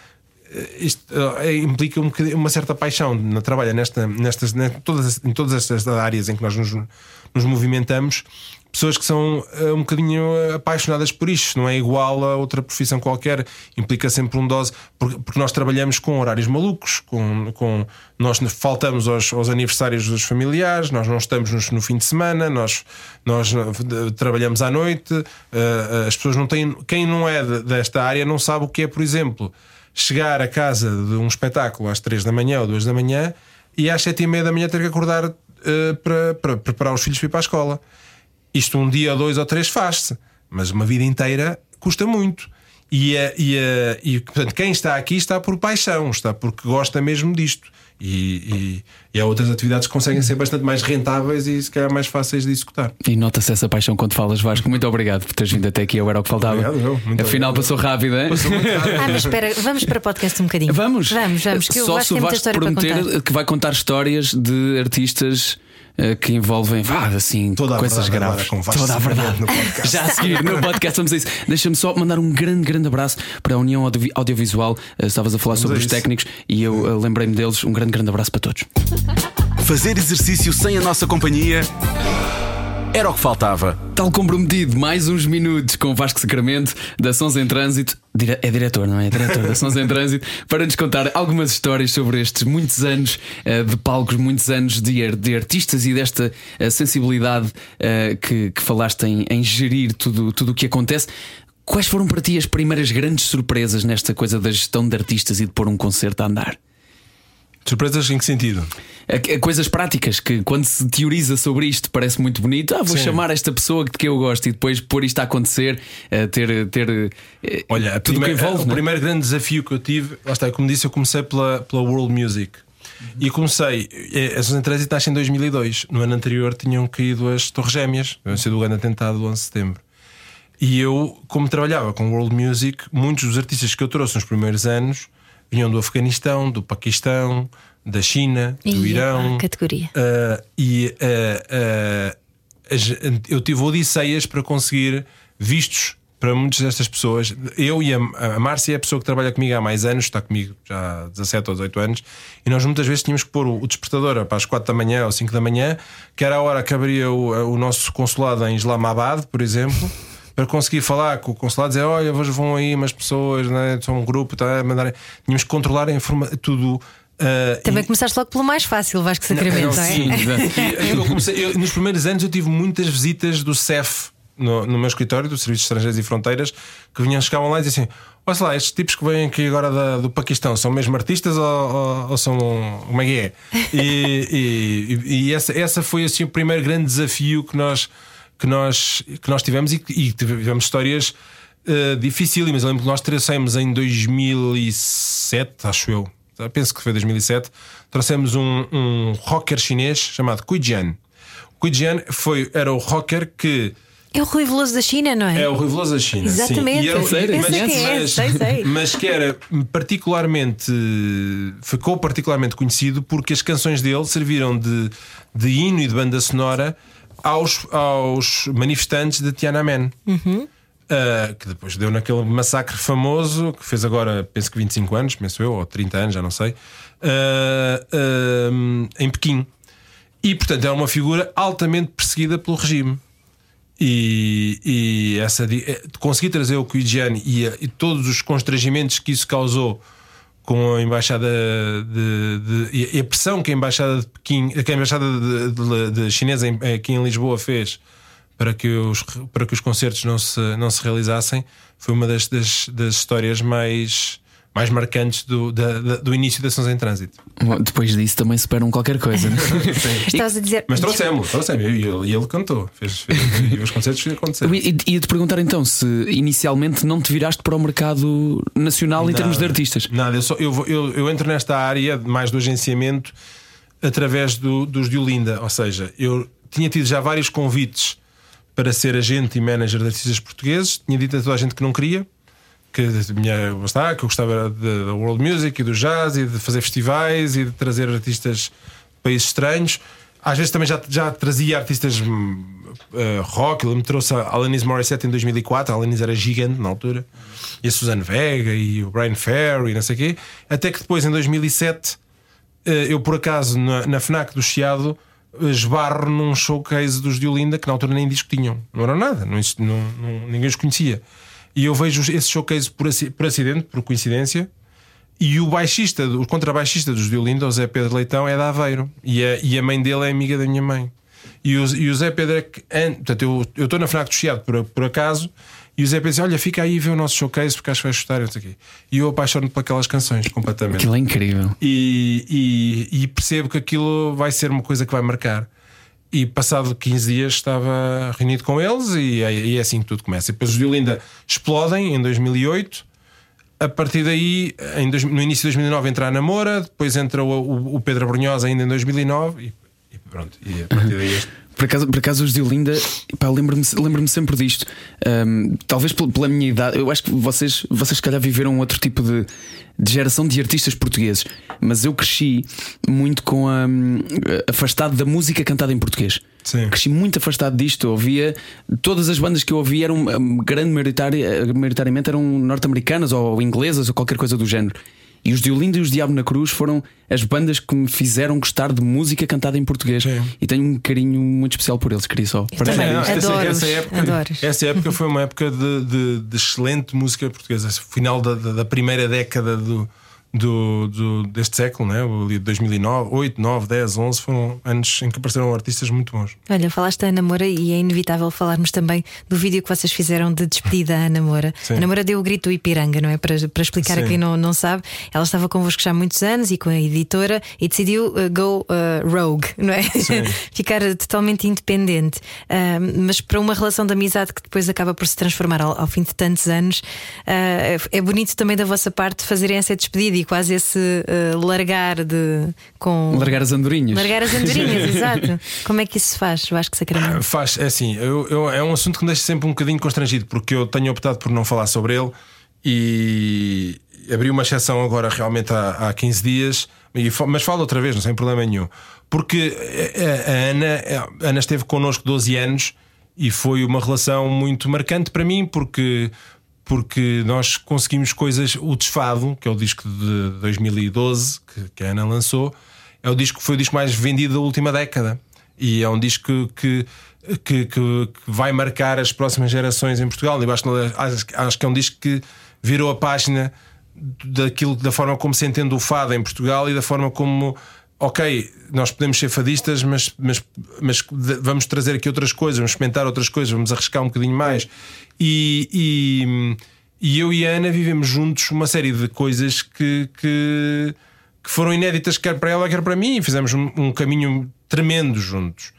Speaker 4: eh, isto, eh, implica um uma certa paixão na trabalha nesta, nestas, ne- todas, em todas estas áreas em que nós nos, nos movimentamos, pessoas que são eh, um bocadinho apaixonadas por isto, não é igual a outra profissão qualquer, implica sempre um dose, porque, porque nós trabalhamos com horários malucos, com, com nós faltamos aos, aos aniversários dos familiares, nós não estamos no, no fim de semana, nós, nós eh, trabalhamos à noite, eh, as pessoas não têm, quem não é de- desta área não sabe o que é, por exemplo chegar a casa de um espetáculo às 3 da manhã ou 2 da manhã e às 7 e meia da manhã ter que acordar eh, para, para preparar os filhos para ir para a escola. Isto um dia, dois ou três faz-se, mas uma vida inteira custa muito. E, a- e, a- e, portanto, quem está aqui está por paixão, está porque gosta mesmo disto. E, e, e há outras atividades que conseguem ser bastante mais rentáveis e se calhar mais fáceis de executar.
Speaker 1: E nota-se essa paixão quando falas, Vasco. Muito obrigado por teres vindo até aqui. Eu era o que faltava.
Speaker 4: Obrigado, eu. Muito
Speaker 1: Afinal,
Speaker 4: obrigado.
Speaker 1: passou rápido, hein?
Speaker 2: Ah, mas espera, vamos para o podcast um bocadinho.
Speaker 1: Vamos,
Speaker 2: Vamos, vamos, que eu
Speaker 1: Só se o Vasco
Speaker 2: história para
Speaker 1: prometer que vai contar histórias de artistas que envolvem, vá, assim,
Speaker 4: Toda
Speaker 1: coisas
Speaker 4: verdade
Speaker 1: graves. Toda a verdade.
Speaker 4: no <laughs> podcast.
Speaker 1: Já a seguir no podcast, vamos a isso. Deixa-me só mandar um grande, grande abraço para a União Audio- Audiovisual. Eh, Estavas a falar sobre
Speaker 4: a
Speaker 1: os técnicos e eu eh, lembrei-me deles. Um grande, grande abraço para todos.
Speaker 3: Fazer exercício sem a nossa companhia era o que faltava.
Speaker 1: Tal comprometido, mais uns minutos com o Vasco Sacramento da Sons em Trânsito. É diretor, não é? É diretor da Sons em Trânsito para nos contar algumas histórias sobre estes muitos anos eh, de palcos, muitos anos de, de artistas e desta eh, sensibilidade eh, que, que falaste em, em gerir tudo tudo o que acontece. Quais foram para ti as primeiras grandes surpresas nesta coisa da gestão de artistas e de pôr um concerto a andar?
Speaker 4: Surpresas em que sentido?
Speaker 1: A- a Coisas práticas que, quando se teoriza sobre isto, parece muito bonito. Ah, vou
Speaker 4: Sim.
Speaker 1: chamar esta pessoa de que eu gosto e depois pôr isto a acontecer, eh, ter, ter eh,
Speaker 4: Olha, a
Speaker 1: tudo o que
Speaker 4: primeira-
Speaker 1: envolve.
Speaker 4: o
Speaker 1: não é?
Speaker 4: primeiro grande desafio que eu tive, lá está, como disse, eu comecei pela, pela World Music. E comecei, eh, a Trânsito nasce em 2002. No ano anterior tinham caído as Torres Gêmeas, tinham sido o grande atentado do 11 de setembro. E eu, como trabalhava com World Music, muitos dos artistas que eu trouxe nos primeiros anos vinham do Afeganistão, do Paquistão, da China, do Irão.
Speaker 2: ah, categoria.
Speaker 4: Uh, e uh, uh, eu tive odisseias para conseguir vistos para muitas destas pessoas. Eu e a, a Márcia é a pessoa que trabalha comigo há mais anos, está comigo já há 17 ou 18 anos, e nós muitas vezes tínhamos que pôr o, o despertador para as 4 da manhã ou 5 da manhã, que era a hora que abria o, o nosso consulado em Islamabad, por exemplo. <laughs> Para conseguir falar com o consulado, dizer: Olha, hoje vão aí umas pessoas, né? são um grupo, tá, a mandar... tínhamos que controlar a informa- tudo. uh,
Speaker 2: Também
Speaker 4: e-
Speaker 2: começaste logo pelo mais fácil, Vasco Sacramento, não, é?
Speaker 1: Sim, <laughs>
Speaker 4: e eu comecei- eu, nos primeiros anos eu tive muitas visitas do CEF no, no meu escritório, do Serviço de Estrangeiros e Fronteiras, que vinham, chegavam lá e diziam assim: Olha lá, estes tipos que vêm aqui agora da- do Paquistão são mesmo artistas ou, ou- ou são. É que é? E, e- e essa, essa foi assim o primeiro grande desafio que nós, que nós, que nós tivemos e, e tivemos histórias. Uh, dificílimas. Eu lembro que nós trouxemos em 2007, acho eu, penso que foi 2007, trouxemos um, um rocker chinês chamado Kui Jian. O Kui Jian foi, era o rocker que
Speaker 2: É o Rui Veloso da China, não é?
Speaker 4: é o Rui Veloso da China.
Speaker 2: Exatamente.
Speaker 4: Sim. E era-
Speaker 1: Sério?
Speaker 2: Eu sei
Speaker 4: mas-
Speaker 2: quem
Speaker 4: mas-
Speaker 2: sei, sei.
Speaker 4: Mas que era particularmente. ficou particularmente conhecido porque as canções dele serviram de, de hino e de banda sonora aos, aos manifestantes de Tiananmen.
Speaker 2: Uhum.
Speaker 4: Uh, que depois deu naquele massacre famoso que fez agora, penso que 25 anos, penso eu, ou 30 anos, já não sei, uh, uh, em Pequim. E portanto era uma figura altamente perseguida pelo regime. E, e essa eh, conseguir trazer o Cuigiani e, e, todos os constrangimentos que isso causou com a embaixada de, de, e a pressão que a embaixada de Pequim, que a embaixada de, de, chinesa aqui em Lisboa fez para que os, para que os concertos não se, não se realizassem, foi uma das, das, das histórias mais, mais marcantes do, da, da, do início da Sons em Trânsito.
Speaker 1: Depois disso também superam qualquer coisa. Né? <laughs>
Speaker 2: Estavas a dizer.
Speaker 4: Mas trouxemos, trouxemos, e ele, ele cantou, fez, fez, e os concertos aconteceram.
Speaker 1: E ia-te perguntar então se inicialmente não te viraste para o mercado nacional nada, em termos de artistas.
Speaker 4: Nada, eu, só, eu, eu, eu entro nesta área mais do agenciamento através do, dos de Olinda, ou seja, eu tinha tido já vários convites para ser agente e manager de artistas portugueses. Tinha dito a toda a gente que não queria, que, minha, está, que eu gostava da world music e do jazz e de fazer festivais e de trazer artistas de países estranhos. Às vezes também já, já trazia artistas uh, rock. Ele me trouxe a Alanis Morissette em 2004. A Alanis era gigante na altura. E a Suzanne Vega e o Brian Ferry e não sei o quê. Até que depois, em 2007, uh, eh, eu por acaso na, na FNAC do Chiado esbarro num showcase dos de Olinda que na altura nem disco tinham. Não era nada, não, não, não, ninguém os conhecia. E eu vejo esse showcase por, por acidente, por coincidência. E o baixista, o contrabaixista dos de Olinda, o Zé Pedro Leitão, é da Aveiro. E a, e a mãe dele é amiga da minha mãe. E o, e o Zé Pedro é que. Portanto, eu estou na FNAC do Chiado por, por acaso e o Zé pensa: Olha, fica aí e vê o nosso showcase porque acho que vai chutar. Aqui. E eu apaixono por aquelas canções completamente.
Speaker 1: Aquilo é incrível.
Speaker 4: E, e, e, percebo que aquilo vai ser uma coisa que vai marcar. E passado 15 dias estava reunido com eles e é, e é assim que tudo começa. E depois os de Olinda explodem em 2008. A partir daí, no início de 2009, entra a Namora. Depois entra o, o Pedro Brunhosa ainda em 2009. E, e pronto. E a partir daí.
Speaker 1: Por acaso, por acaso os de Olinda, lembro-me lembro sempre disto. Um, talvez pela minha idade, eu acho que vocês, vocês se calhar viveram outro tipo de, de geração de artistas portugueses, mas eu cresci muito com a, afastado da música cantada em português.
Speaker 4: Sim.
Speaker 1: Cresci muito afastado disto. Eu ouvia todas as bandas que eu ouvia eram grande maioritariamente eram norte-americanas ou inglesas ou qualquer coisa do género. E os de Olinda e os Diabo na Cruz foram as bandas que me fizeram gostar de música cantada em português. Sim. E tenho um carinho muito especial por eles, queria só.
Speaker 2: Para também, essa, essa, época,
Speaker 4: essa época foi uma época de, de, de excelente música portuguesa. Final da, da primeira década do do, do, deste século, né? de 2009, 8, 9, 10, 11 foram anos em que apareceram artistas muito bons.
Speaker 2: Olha, falaste da Ana Moura e é inevitável falarmos também do vídeo que vocês fizeram de despedida à Ana Moura. Sim. A Ana Moura deu o grito do Ipiranga, não é? Para, para explicar Sim. a quem não, não sabe, ela estava convosco já há muitos anos e com a editora e decidiu uh, go uh, rogue, <laughs> não é? Ficar totalmente independente. Uh, mas para uma relação de amizade que depois acaba por se transformar ao, ao fim de tantos anos, é bonito também da vossa parte fazerem essa despedida e quase esse uh, largar de. Com...
Speaker 1: Largar as andorinhas.
Speaker 2: Largar as andorinhas, <laughs> exato. Como é que isso se faz, Vasco Sacramento?
Speaker 4: Ah, faz, é assim, eu, eu, é um assunto que me deixa sempre um bocadinho constrangido, porque eu tenho optado por não falar sobre ele e abri uma exceção agora realmente há, há 15 dias, e, mas falo outra vez, não sem problema nenhum. Porque a, a Ana, a Ana esteve connosco 12 anos e foi uma relação muito marcante para mim, porque porque nós conseguimos coisas. O Desfado, que é o disco de 2012 que, que a Ana lançou, é o disco foi o disco mais vendido da última década. E é um disco que, que, que, que vai marcar as próximas gerações em Portugal. Eu acho, acho, acho que é um disco que virou a página daquilo, da forma como se entende o fado em Portugal e da forma como ok, nós podemos ser fadistas, mas, mas, mas vamos trazer aqui outras coisas, vamos experimentar outras coisas, vamos arriscar um bocadinho mais. E, e, e eu e a Ana vivemos juntos uma série de coisas que, que, que foram inéditas, quer para ela, quer para mim, e fizemos um, um caminho tremendo juntos.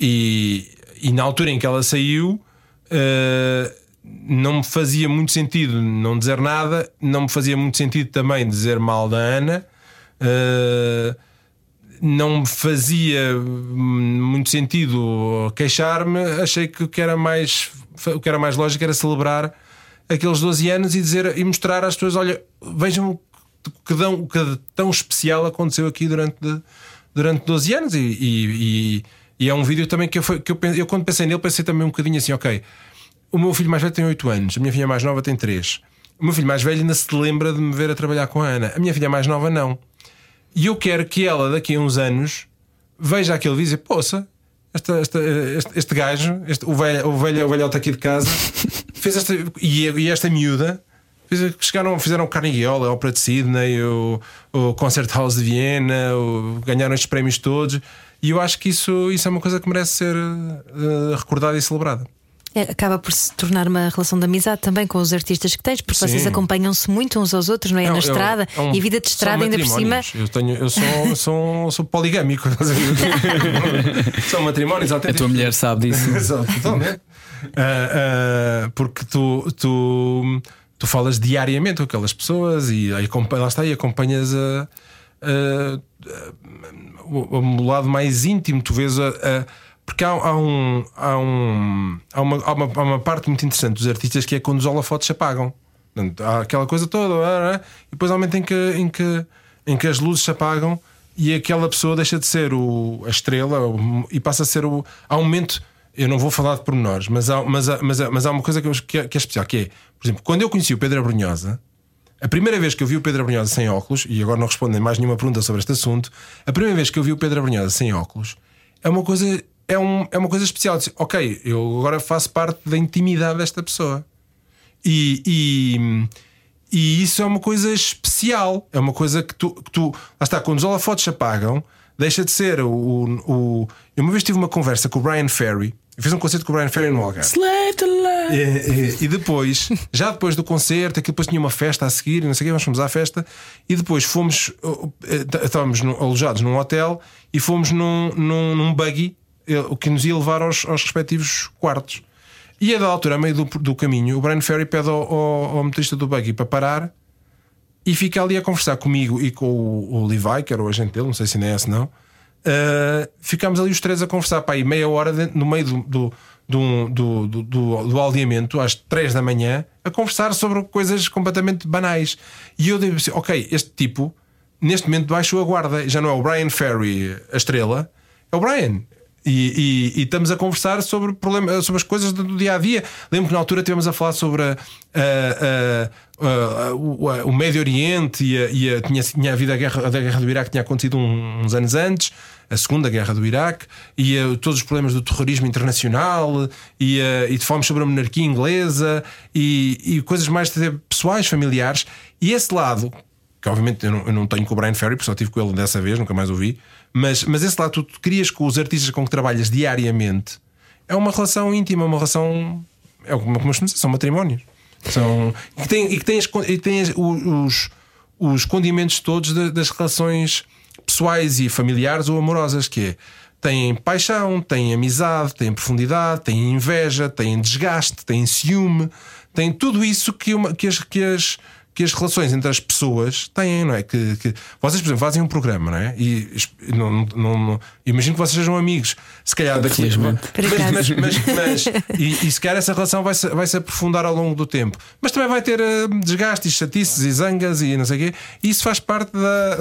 Speaker 4: E, e, na altura em que ela saiu. Uh, não me fazia muito sentido não dizer nada, não me fazia muito sentido também dizer mal da Ana. Uh, não me fazia muito sentido queixar-me, achei que o que era mais o que era mais lógico era celebrar aqueles 12 anos e dizer e mostrar às pessoas: olha, vejam o que, dão, que tão especial aconteceu aqui durante, durante 12 anos. E, e, e, e é um vídeo também que eu, foi, que eu, eu, quando pensei nele, pensei também um bocadinho assim: ok, o meu filho mais velho tem 8 anos, a minha filha mais nova tem 3. O meu filho mais velho ainda se lembra de me ver a trabalhar com a Ana. A minha filha mais nova não. E eu quero que ela, daqui a uns anos, veja aquele vídeo e dizer: Poça, este, este, este, este gajo, este, o, velho, o, velho, o velhote aqui de casa, <laughs> fez esta. E, e esta miúda. Chegaram, fizeram o Carnegie Hall, a Ópera de Sydney, o, o Concert House de Viena, o- ganharam estes prémios todos. E eu acho que isso, isso é uma coisa que merece ser eh, recordada e celebrada.
Speaker 2: É, acaba por se tornar uma relação de amizade também com os artistas que tens, porque
Speaker 4: Sim.
Speaker 2: vocês acompanham-se muito uns aos outros, não é?
Speaker 4: É
Speaker 2: na
Speaker 4: é
Speaker 2: estrada
Speaker 4: é um-
Speaker 2: e a vida de estrada ainda por cima.
Speaker 4: Eu, tenho, eu sou, sou, sou poligâmico. <laughs> são matrimónios
Speaker 1: A
Speaker 4: autênticos.
Speaker 1: tua mulher sabe disso. <laughs>
Speaker 4: Exato, totalmente. Ah, ah, porque tu, tu, tu falas diariamente com aquelas pessoas e lá está e acompanhas a, a- a- o, o lado mais íntimo. Tu vês a. porque há, há um, há, um, há, uma, há, uma, há uma parte muito interessante dos artistas que é quando os holofotes se apagam. Há aquela coisa toda, ah, ah, e depois há um momento em que, em, que, em que as luzes se apagam e aquela pessoa deixa de ser o, a estrela e passa a ser o. Há um momento, eu não vou falar de pormenores, mas há, mas há, mas há, mas há uma coisa que, é, que é especial, que é, por exemplo, quando eu conheci o Pedro Abrunhosa, a primeira vez que eu vi o Pedro Abrunhosa sem óculos, e agora não respondem mais nenhuma pergunta sobre este assunto, a primeira vez que eu vi o Pedro Abrunhosa sem óculos é uma coisa, é um, é uma coisa especial. Disse, ok, eu agora faço parte da intimidade desta pessoa. E, e, e isso é uma coisa especial. É uma coisa que tu, que tu. Lá está, quando os holofotes se apagam, deixa de ser o. o eu uma vez tive uma conversa com o Brian Ferry. Eu fiz um concerto com o Brian Ferry no Algarve. E, e- e depois, <laughs> já depois do concerto, aquilo depois tinha uma festa a seguir, e não sei o quê, nós fomos à festa e depois fomos, eh, t- estávamos alojados num hotel e fomos num, num, num buggy, eh, o que nos ia levar aos, aos respectivos quartos. E a da altura, a meio do, do caminho, o Brian Ferry pede ao, ao, ao motorista do buggy para parar e fica ali a conversar comigo e com o, o Levi, que era o agente dele, não sei se ainda é esse, não. Uh, ficámos ali os três a conversar, pá, aí meia hora dentro- no meio do, do, do, do, do, do, do aldeamento, às três da manhã, a conversar sobre coisas completamente banais. E eu digo assim: ok, este tipo, neste momento, baixou a guarda, já não é o Brian Ferry a estrela, é o Brian. E, e- e estamos a conversar sobre, problema, sobre as coisas do, dia a dia. Lembro que na altura estivemos a falar sobre a- a- a- o, o Médio Oriente e, e tinha, tinha havido a guerra, a guerra do Iraque tinha acontecido uns anos antes, a Segunda Guerra do Iraque, e todos os problemas do terrorismo internacional, e, e falámos sobre a monarquia inglesa e, coisas mais pessoais, familiares. E esse lado, que obviamente eu não, eu não tenho com o Brian Ferry, porque só tive com ele dessa vez, nunca mais ouvi. Mas, mas esse lado, tu, crias com os artistas com que trabalhas diariamente, é uma relação íntima, uma relação. É como, como eu são matrimónios. São, e tem, e que con- e o- os, os condimentos todos da- das relações pessoais e familiares ou amorosas, que é. Têm paixão, têm amizade, têm profundidade, têm inveja, têm desgaste, têm ciúme, têm tudo isso que, uma, que, as, que, as, que as relações entre as pessoas têm, não é? Que, que vocês, por exemplo, fazem um programa, não é? E não, não, não- imagino que vocês sejam amigos, se calhar daqui <laughs> mas, mas, mas, mas- e, e se calhar essa relação vai se, vai se aprofundar ao longo do tempo. Mas também vai ter eh, desgastes, chatices e zangas e não sei o quê. E isso faz parte <laughs> da,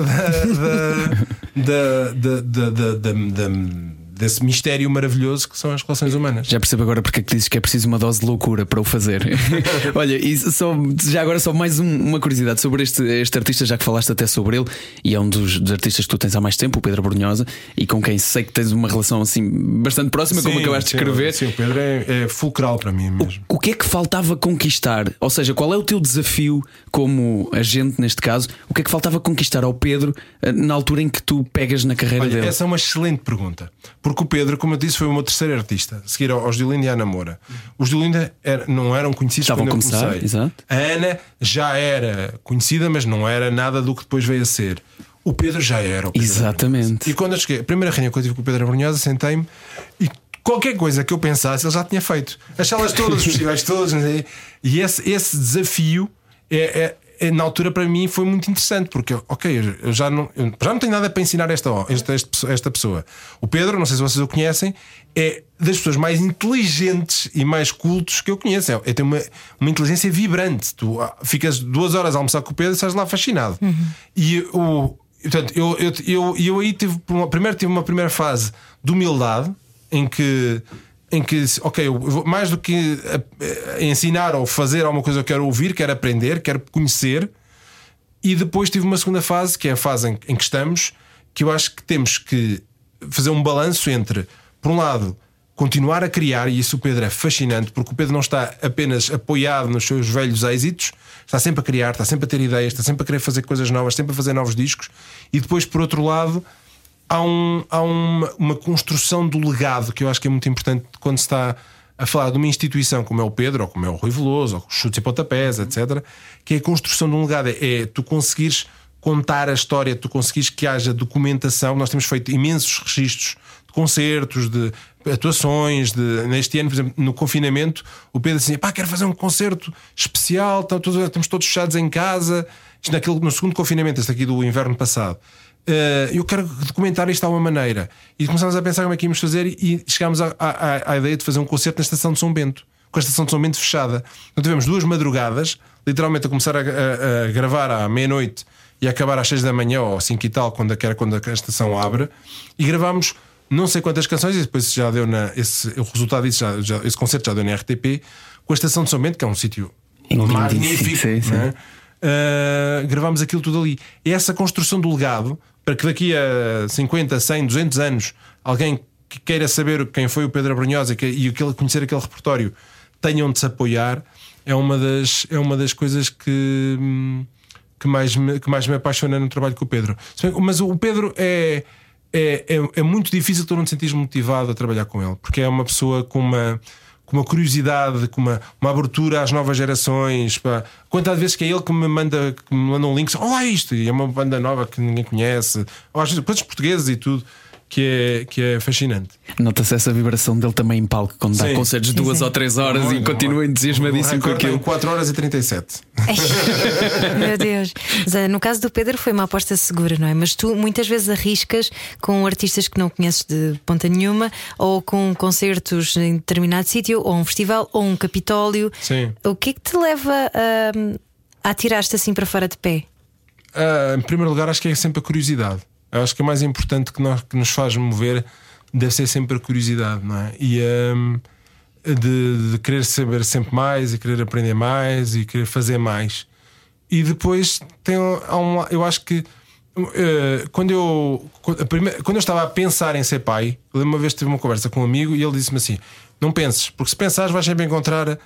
Speaker 4: da, da, da, da- da- da- desse mistério maravilhoso que são as relações humanas.
Speaker 1: Já percebo agora porque é que dizes que é preciso uma dose de loucura para o fazer. <laughs> Olha, e só, já agora só mais um- uma curiosidade sobre este, este artista, já que falaste até sobre ele, e é um dos, dos artistas que tu tens há mais tempo, o Pedro Brunhosa, e com quem sei que tens uma relação assim bastante próxima, como
Speaker 4: Sim,
Speaker 1: acabaste de
Speaker 4: sim,
Speaker 1: escrever.
Speaker 4: Sim, o Pedro é, é fulcral para mim mesmo.
Speaker 1: O que é que faltava conquistar? Ou seja, qual é o teu desafio como agente, neste caso? O que é que faltava conquistar ao Pedro eh, na altura em que tu pegas na carreira
Speaker 4: Olha,
Speaker 1: dele?
Speaker 4: essa é uma excelente pergunta. Porque o Pedro, como eu disse, foi o meu terceiro artista, a seguir aos de Olinda e à Namora. Os de Olinda era- não eram conhecidos
Speaker 1: Estavam
Speaker 4: quando
Speaker 1: a
Speaker 4: eu
Speaker 1: começar,
Speaker 4: comecei.
Speaker 1: exato.
Speaker 4: A Ana já era conhecida, mas não era nada do que depois veio a ser. O Pedro já era. O Pedro
Speaker 1: Exatamente.
Speaker 4: E quando eu cheguei, a primeira reunião que eu tive com o Pedro Abrunhosa, sentei-me e qualquer coisa que eu pensasse, ele já tinha feito. As salas todas, os festivais todos, e esse, esse desafio é- é, na altura para mim foi muito interessante, porque, ok, eu- já não, eu já não tenho nada para ensinar esta, esta, esta, pessoa. O Pedro, não sei se vocês o conhecem, é das pessoas mais inteligentes e mais cultos que eu conheço. É, é tem uma, uma inteligência vibrante. Tu ah, ficas duas horas a almoçar com o Pedro e estás lá fascinado. E o. Portanto, eu, eu, eu, eu aí tive. uma- Primeiro tive uma primeira fase de humildade em que, em que, ok, vou- mais do que a- a ensinar ou fazer alguma coisa, eu quero ouvir, quero aprender, quero conhecer. E depois tive uma segunda fase, que é a fase em, em que estamos, que eu acho que temos que fazer um balanço entre, por um lado, continuar a criar, e isso o Pedro é fascinante, porque o Pedro não está apenas apoiado nos seus velhos êxitos, está sempre a criar, está sempre a ter ideias, está sempre a querer fazer coisas novas, sempre a fazer novos discos, e depois, por outro lado, há, um, há uma, uma construção do legado que eu acho que é muito importante quando se está a falar de uma instituição como é o Pedro, ou como é o Rui Veloso, ou chutes e pontapés, etc., que é a construção de um legado. É tu conseguires contar a história, tu conseguires que haja documentação. Nós temos feito imensos registros de concertos, de atuações. De, neste ano, por exemplo, no confinamento, o Pedro disse assim: pá, quero fazer um concerto especial, estamos todos fechados em casa. Isto naquele, no segundo confinamento, este aqui do inverno passado. Uh, eu quero documentar isto de alguma maneira. E começámos a pensar como é que íamos fazer e chegámos à, à- à ideia de fazer um concerto na estação de São Bento, com a estação de São Bento fechada. Então tivemos duas madrugadas, literalmente a começar a, a- a gravar à meia-noite e a acabar às seis da manhã ou cinco e tal, quando, que era quando a estação abre, e gravámos não sei quantas canções, e depois já deu na. Esse, o resultado disso, já, já- esse concerto já deu na RTP, com a estação de São Bento, que é um sítio magnífico.
Speaker 1: sim, sim.
Speaker 4: não é? Uh, gravámos aquilo tudo ali. É essa construção do legado para que daqui a 50, 100, 200 anos alguém que queira saber quem foi o Pedro Abrunhosa e, que- aquele- conhecer aquele repertório tenham de se apoiar é uma das, é uma das coisas que, que, mais me, que mais me apaixona no trabalho com o Pedro. Mas o Pedro é, é, é, é muito difícil tu não te sentires motivado a trabalhar com ele, porque é uma pessoa com uma com uma curiosidade, com uma, uma abertura às novas gerações. Pá. Quantas vezes que é ele que me manda, que me manda um link, olha isto, e é uma banda nova que ninguém conhece, ou às vezes quantos portugueses e tudo, que é, que é fascinante.
Speaker 1: Nota-se essa vibração dele também em palco, quando dá concertos de duas
Speaker 2: sim.
Speaker 1: ou três horas
Speaker 4: Olha,
Speaker 1: e continua
Speaker 4: olha.
Speaker 1: entusiasmadíssimo com aquilo.
Speaker 4: 4 horas e 37. <laughs> <laughs>
Speaker 2: Meu Deus. Mas, no caso do Pedro foi uma aposta segura, não é? Mas tu muitas vezes arriscas com artistas que não conheces de ponta nenhuma, ou com concertos em determinado sítio, ou um festival, ou um capitólio.
Speaker 4: Sim.
Speaker 2: O que é que te leva a, a tirar-te assim para fora de pé?
Speaker 4: Ah, em primeiro lugar, acho que é sempre a curiosidade. Eu acho que o mais importante que, nós, que nos faz mover deve ser sempre a curiosidade, não é? E ahm, de, de querer saber sempre mais e querer aprender mais e querer fazer mais. E depois tem um, eu acho que eh, quando eu primeira- quando eu estava a pensar em ser pai, lembro uma vez tive uma conversa com um amigo e ele disse-me assim: Não penses, porque se pensares vais sempre encontrar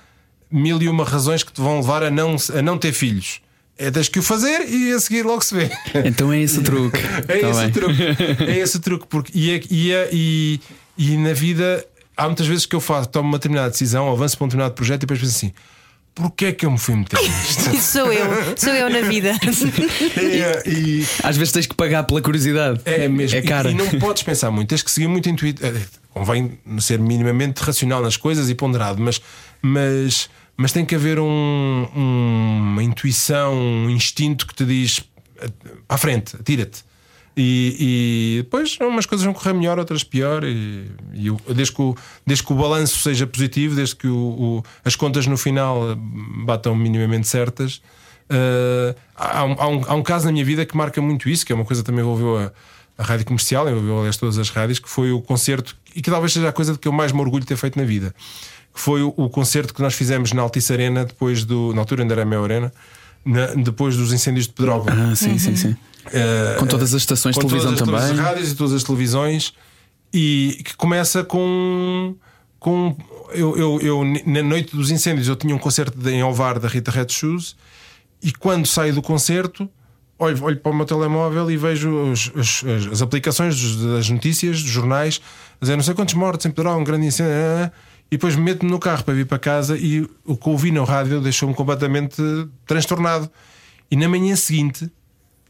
Speaker 4: mil e uma razões que te vão levar a não, a não ter filhos. É tens que o fazer e a seguir logo se vê.
Speaker 1: Então é esse o truque. <laughs>
Speaker 4: É
Speaker 1: Tá
Speaker 4: esse
Speaker 1: bem.
Speaker 4: o truque. <laughs> É esse o truque. Porque, e, é- e, é- e, e na vida há muitas vezes que eu faço, tomo uma determinada decisão, avanço para um determinado projeto e depois penso assim: porquê é que eu me fui meter nisto?
Speaker 2: Isso <laughs> sou eu, sou eu na vida.
Speaker 4: e, e-
Speaker 1: Às vezes tens que pagar pela curiosidade.
Speaker 4: é mesmo.
Speaker 1: É cara.
Speaker 4: E, e não podes pensar muito, tens que seguir muito intuito. é, Convém ser minimamente racional nas coisas e ponderado, mas, mas, mas tem que haver um- um- uma intuição, um instinto que te diz "Eh, à frente, atira-te. E, e depois umas coisas vão correr melhor, outras pior. E, e o- desde, que o, desde que o balanço seja positivo, desde que o- o- as contas no final eh, batam minimamente certas. eh, há, um, há um- há um caso na minha vida que marca muito isso, que é uma coisa que também envolveu a, a rádio comercial, envolveu aliás todas as rádios, que foi o concerto, e que talvez seja a coisa de que eu mais me orgulho de ter feito na vida. Que foi o, o concerto que nós fizemos na Altice Arena, depois do. Na altura ainda era a Mel Arena, na- depois dos incêndios de Pedrógão.
Speaker 1: Ah, sim, sim, sim.
Speaker 4: Eh,
Speaker 1: Com todas as estações de televisão
Speaker 4: todas,
Speaker 1: também.
Speaker 4: Todas as rádios e todas as televisões e que começa com. com eu, eu, eu, na noite dos incêndios, eu tinha um concerto de- em Alvar da Rita Red Shoes e quando saio do concerto. Olho, olho para o meu telemóvel e vejo os- os- as, as aplicações das notícias, dos jornais, a dizer não sei quantos mortos em Pedro, um grande incêndio, ah, ah, e depois meto-me no carro para vir para casa e o que ouvi na rádio deixou-me completamente transtornado. E na manhã seguinte,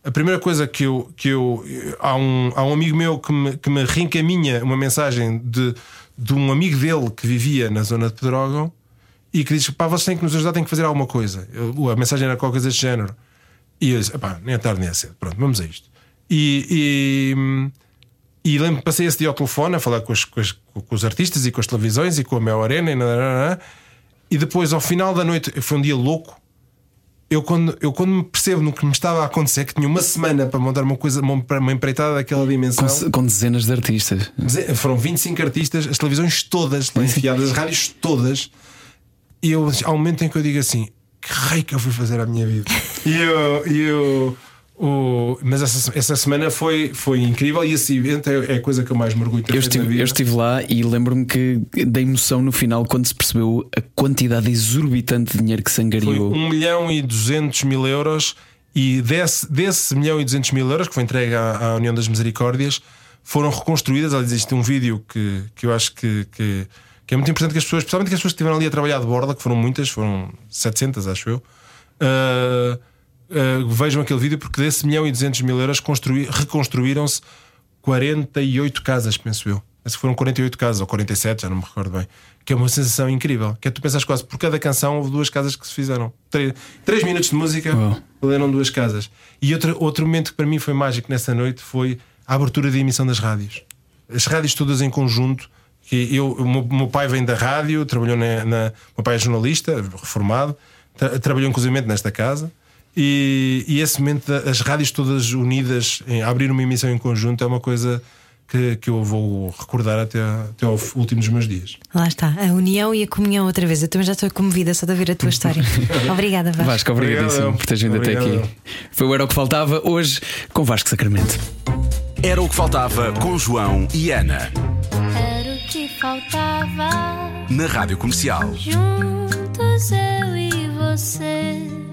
Speaker 4: a primeira coisa que eu. Que eu há, um, há um amigo meu que me, que me reencaminha uma mensagem de, de um amigo dele que vivia na zona de Pedrógão e que diz: pá, vocês têm que nos ajudar, têm que fazer alguma coisa. Eu- a mensagem era qualquer coisa género. E eu disse: pá, nem é tarde nem é cedo, pronto, vamos a isto. E. e e lembro passei esse dia ao telefone a falar com, as- com as- com os artistas e com as televisões e com a Mel Arena e, nananana. e depois ao final da noite foi um dia louco eu quando, eu quando me percebo no que me estava a acontecer, que tinha uma semana para montar uma coisa, uma, uma empreitada daquela dimensão.
Speaker 1: Com, com dezenas de artistas.
Speaker 4: Foram 25 artistas, as televisões todas lá enfiadas, as rádios todas. E eu, há um momento em que eu digo assim: que rei que eu fui fazer à minha vida. <laughs> e eu. E eu o, mas essa, essa semana foi, foi incrível e esse evento é, é a coisa que eu mais me orgulho de ter
Speaker 1: eu estive, eu estive lá e lembro-me que da emoção no final quando se percebeu a quantidade exorbitante de dinheiro que se
Speaker 4: Foi
Speaker 1: angariou.
Speaker 4: 1 milhão e 200 mil euros e desse, desse milhão e 200 mil euros que foi entregue à, à União das Misericórdias foram reconstruídas. Aliás, existe um vídeo que, que eu acho que, que, que é muito importante que as pessoas, especialmente que as pessoas que estiveram ali a trabalhar de borda, que foram muitas, foram 700, acho eu. uh, uh, vejam aquele vídeo porque desse milhão e 200 mil euros construí- reconstruíram-se 48 casas, penso eu. Que foram 48 casas ou 47, já não me recordo bem. Que é uma sensação incrível. Que é tu pensas quase por cada canção houve duas casas que se fizeram. Três, três minutos de música
Speaker 1: Uau.
Speaker 4: leram duas casas. E outro, outro momento que para mim foi mágico nessa noite foi a abertura de emissão das rádios. As rádios todas em conjunto. Que eu, o meu, meu pai vem da rádio, trabalhou na, na. O meu pai é jornalista, reformado, tra- trabalhou inclusive nesta casa. E, e esse momento das rádios todas unidas em abrir uma emissão em conjunto é uma coisa que, que eu vou recordar até, até ao último dos meus dias.
Speaker 2: Lá está, a união e a comunhão outra vez. Eu também já estou comovida só de ouvir a tua história. <laughs> Obrigada, Vasco.
Speaker 1: Vasco, obrigadíssimo
Speaker 4: Obrigado.
Speaker 1: por teres vindo até aqui. Foi o Era o que Faltava hoje com Vasco Sacramento.
Speaker 3: Era o que faltava com João e Ana.
Speaker 5: Era o que faltava.
Speaker 3: Na Rádio Comercial.
Speaker 5: Juntos eu e você.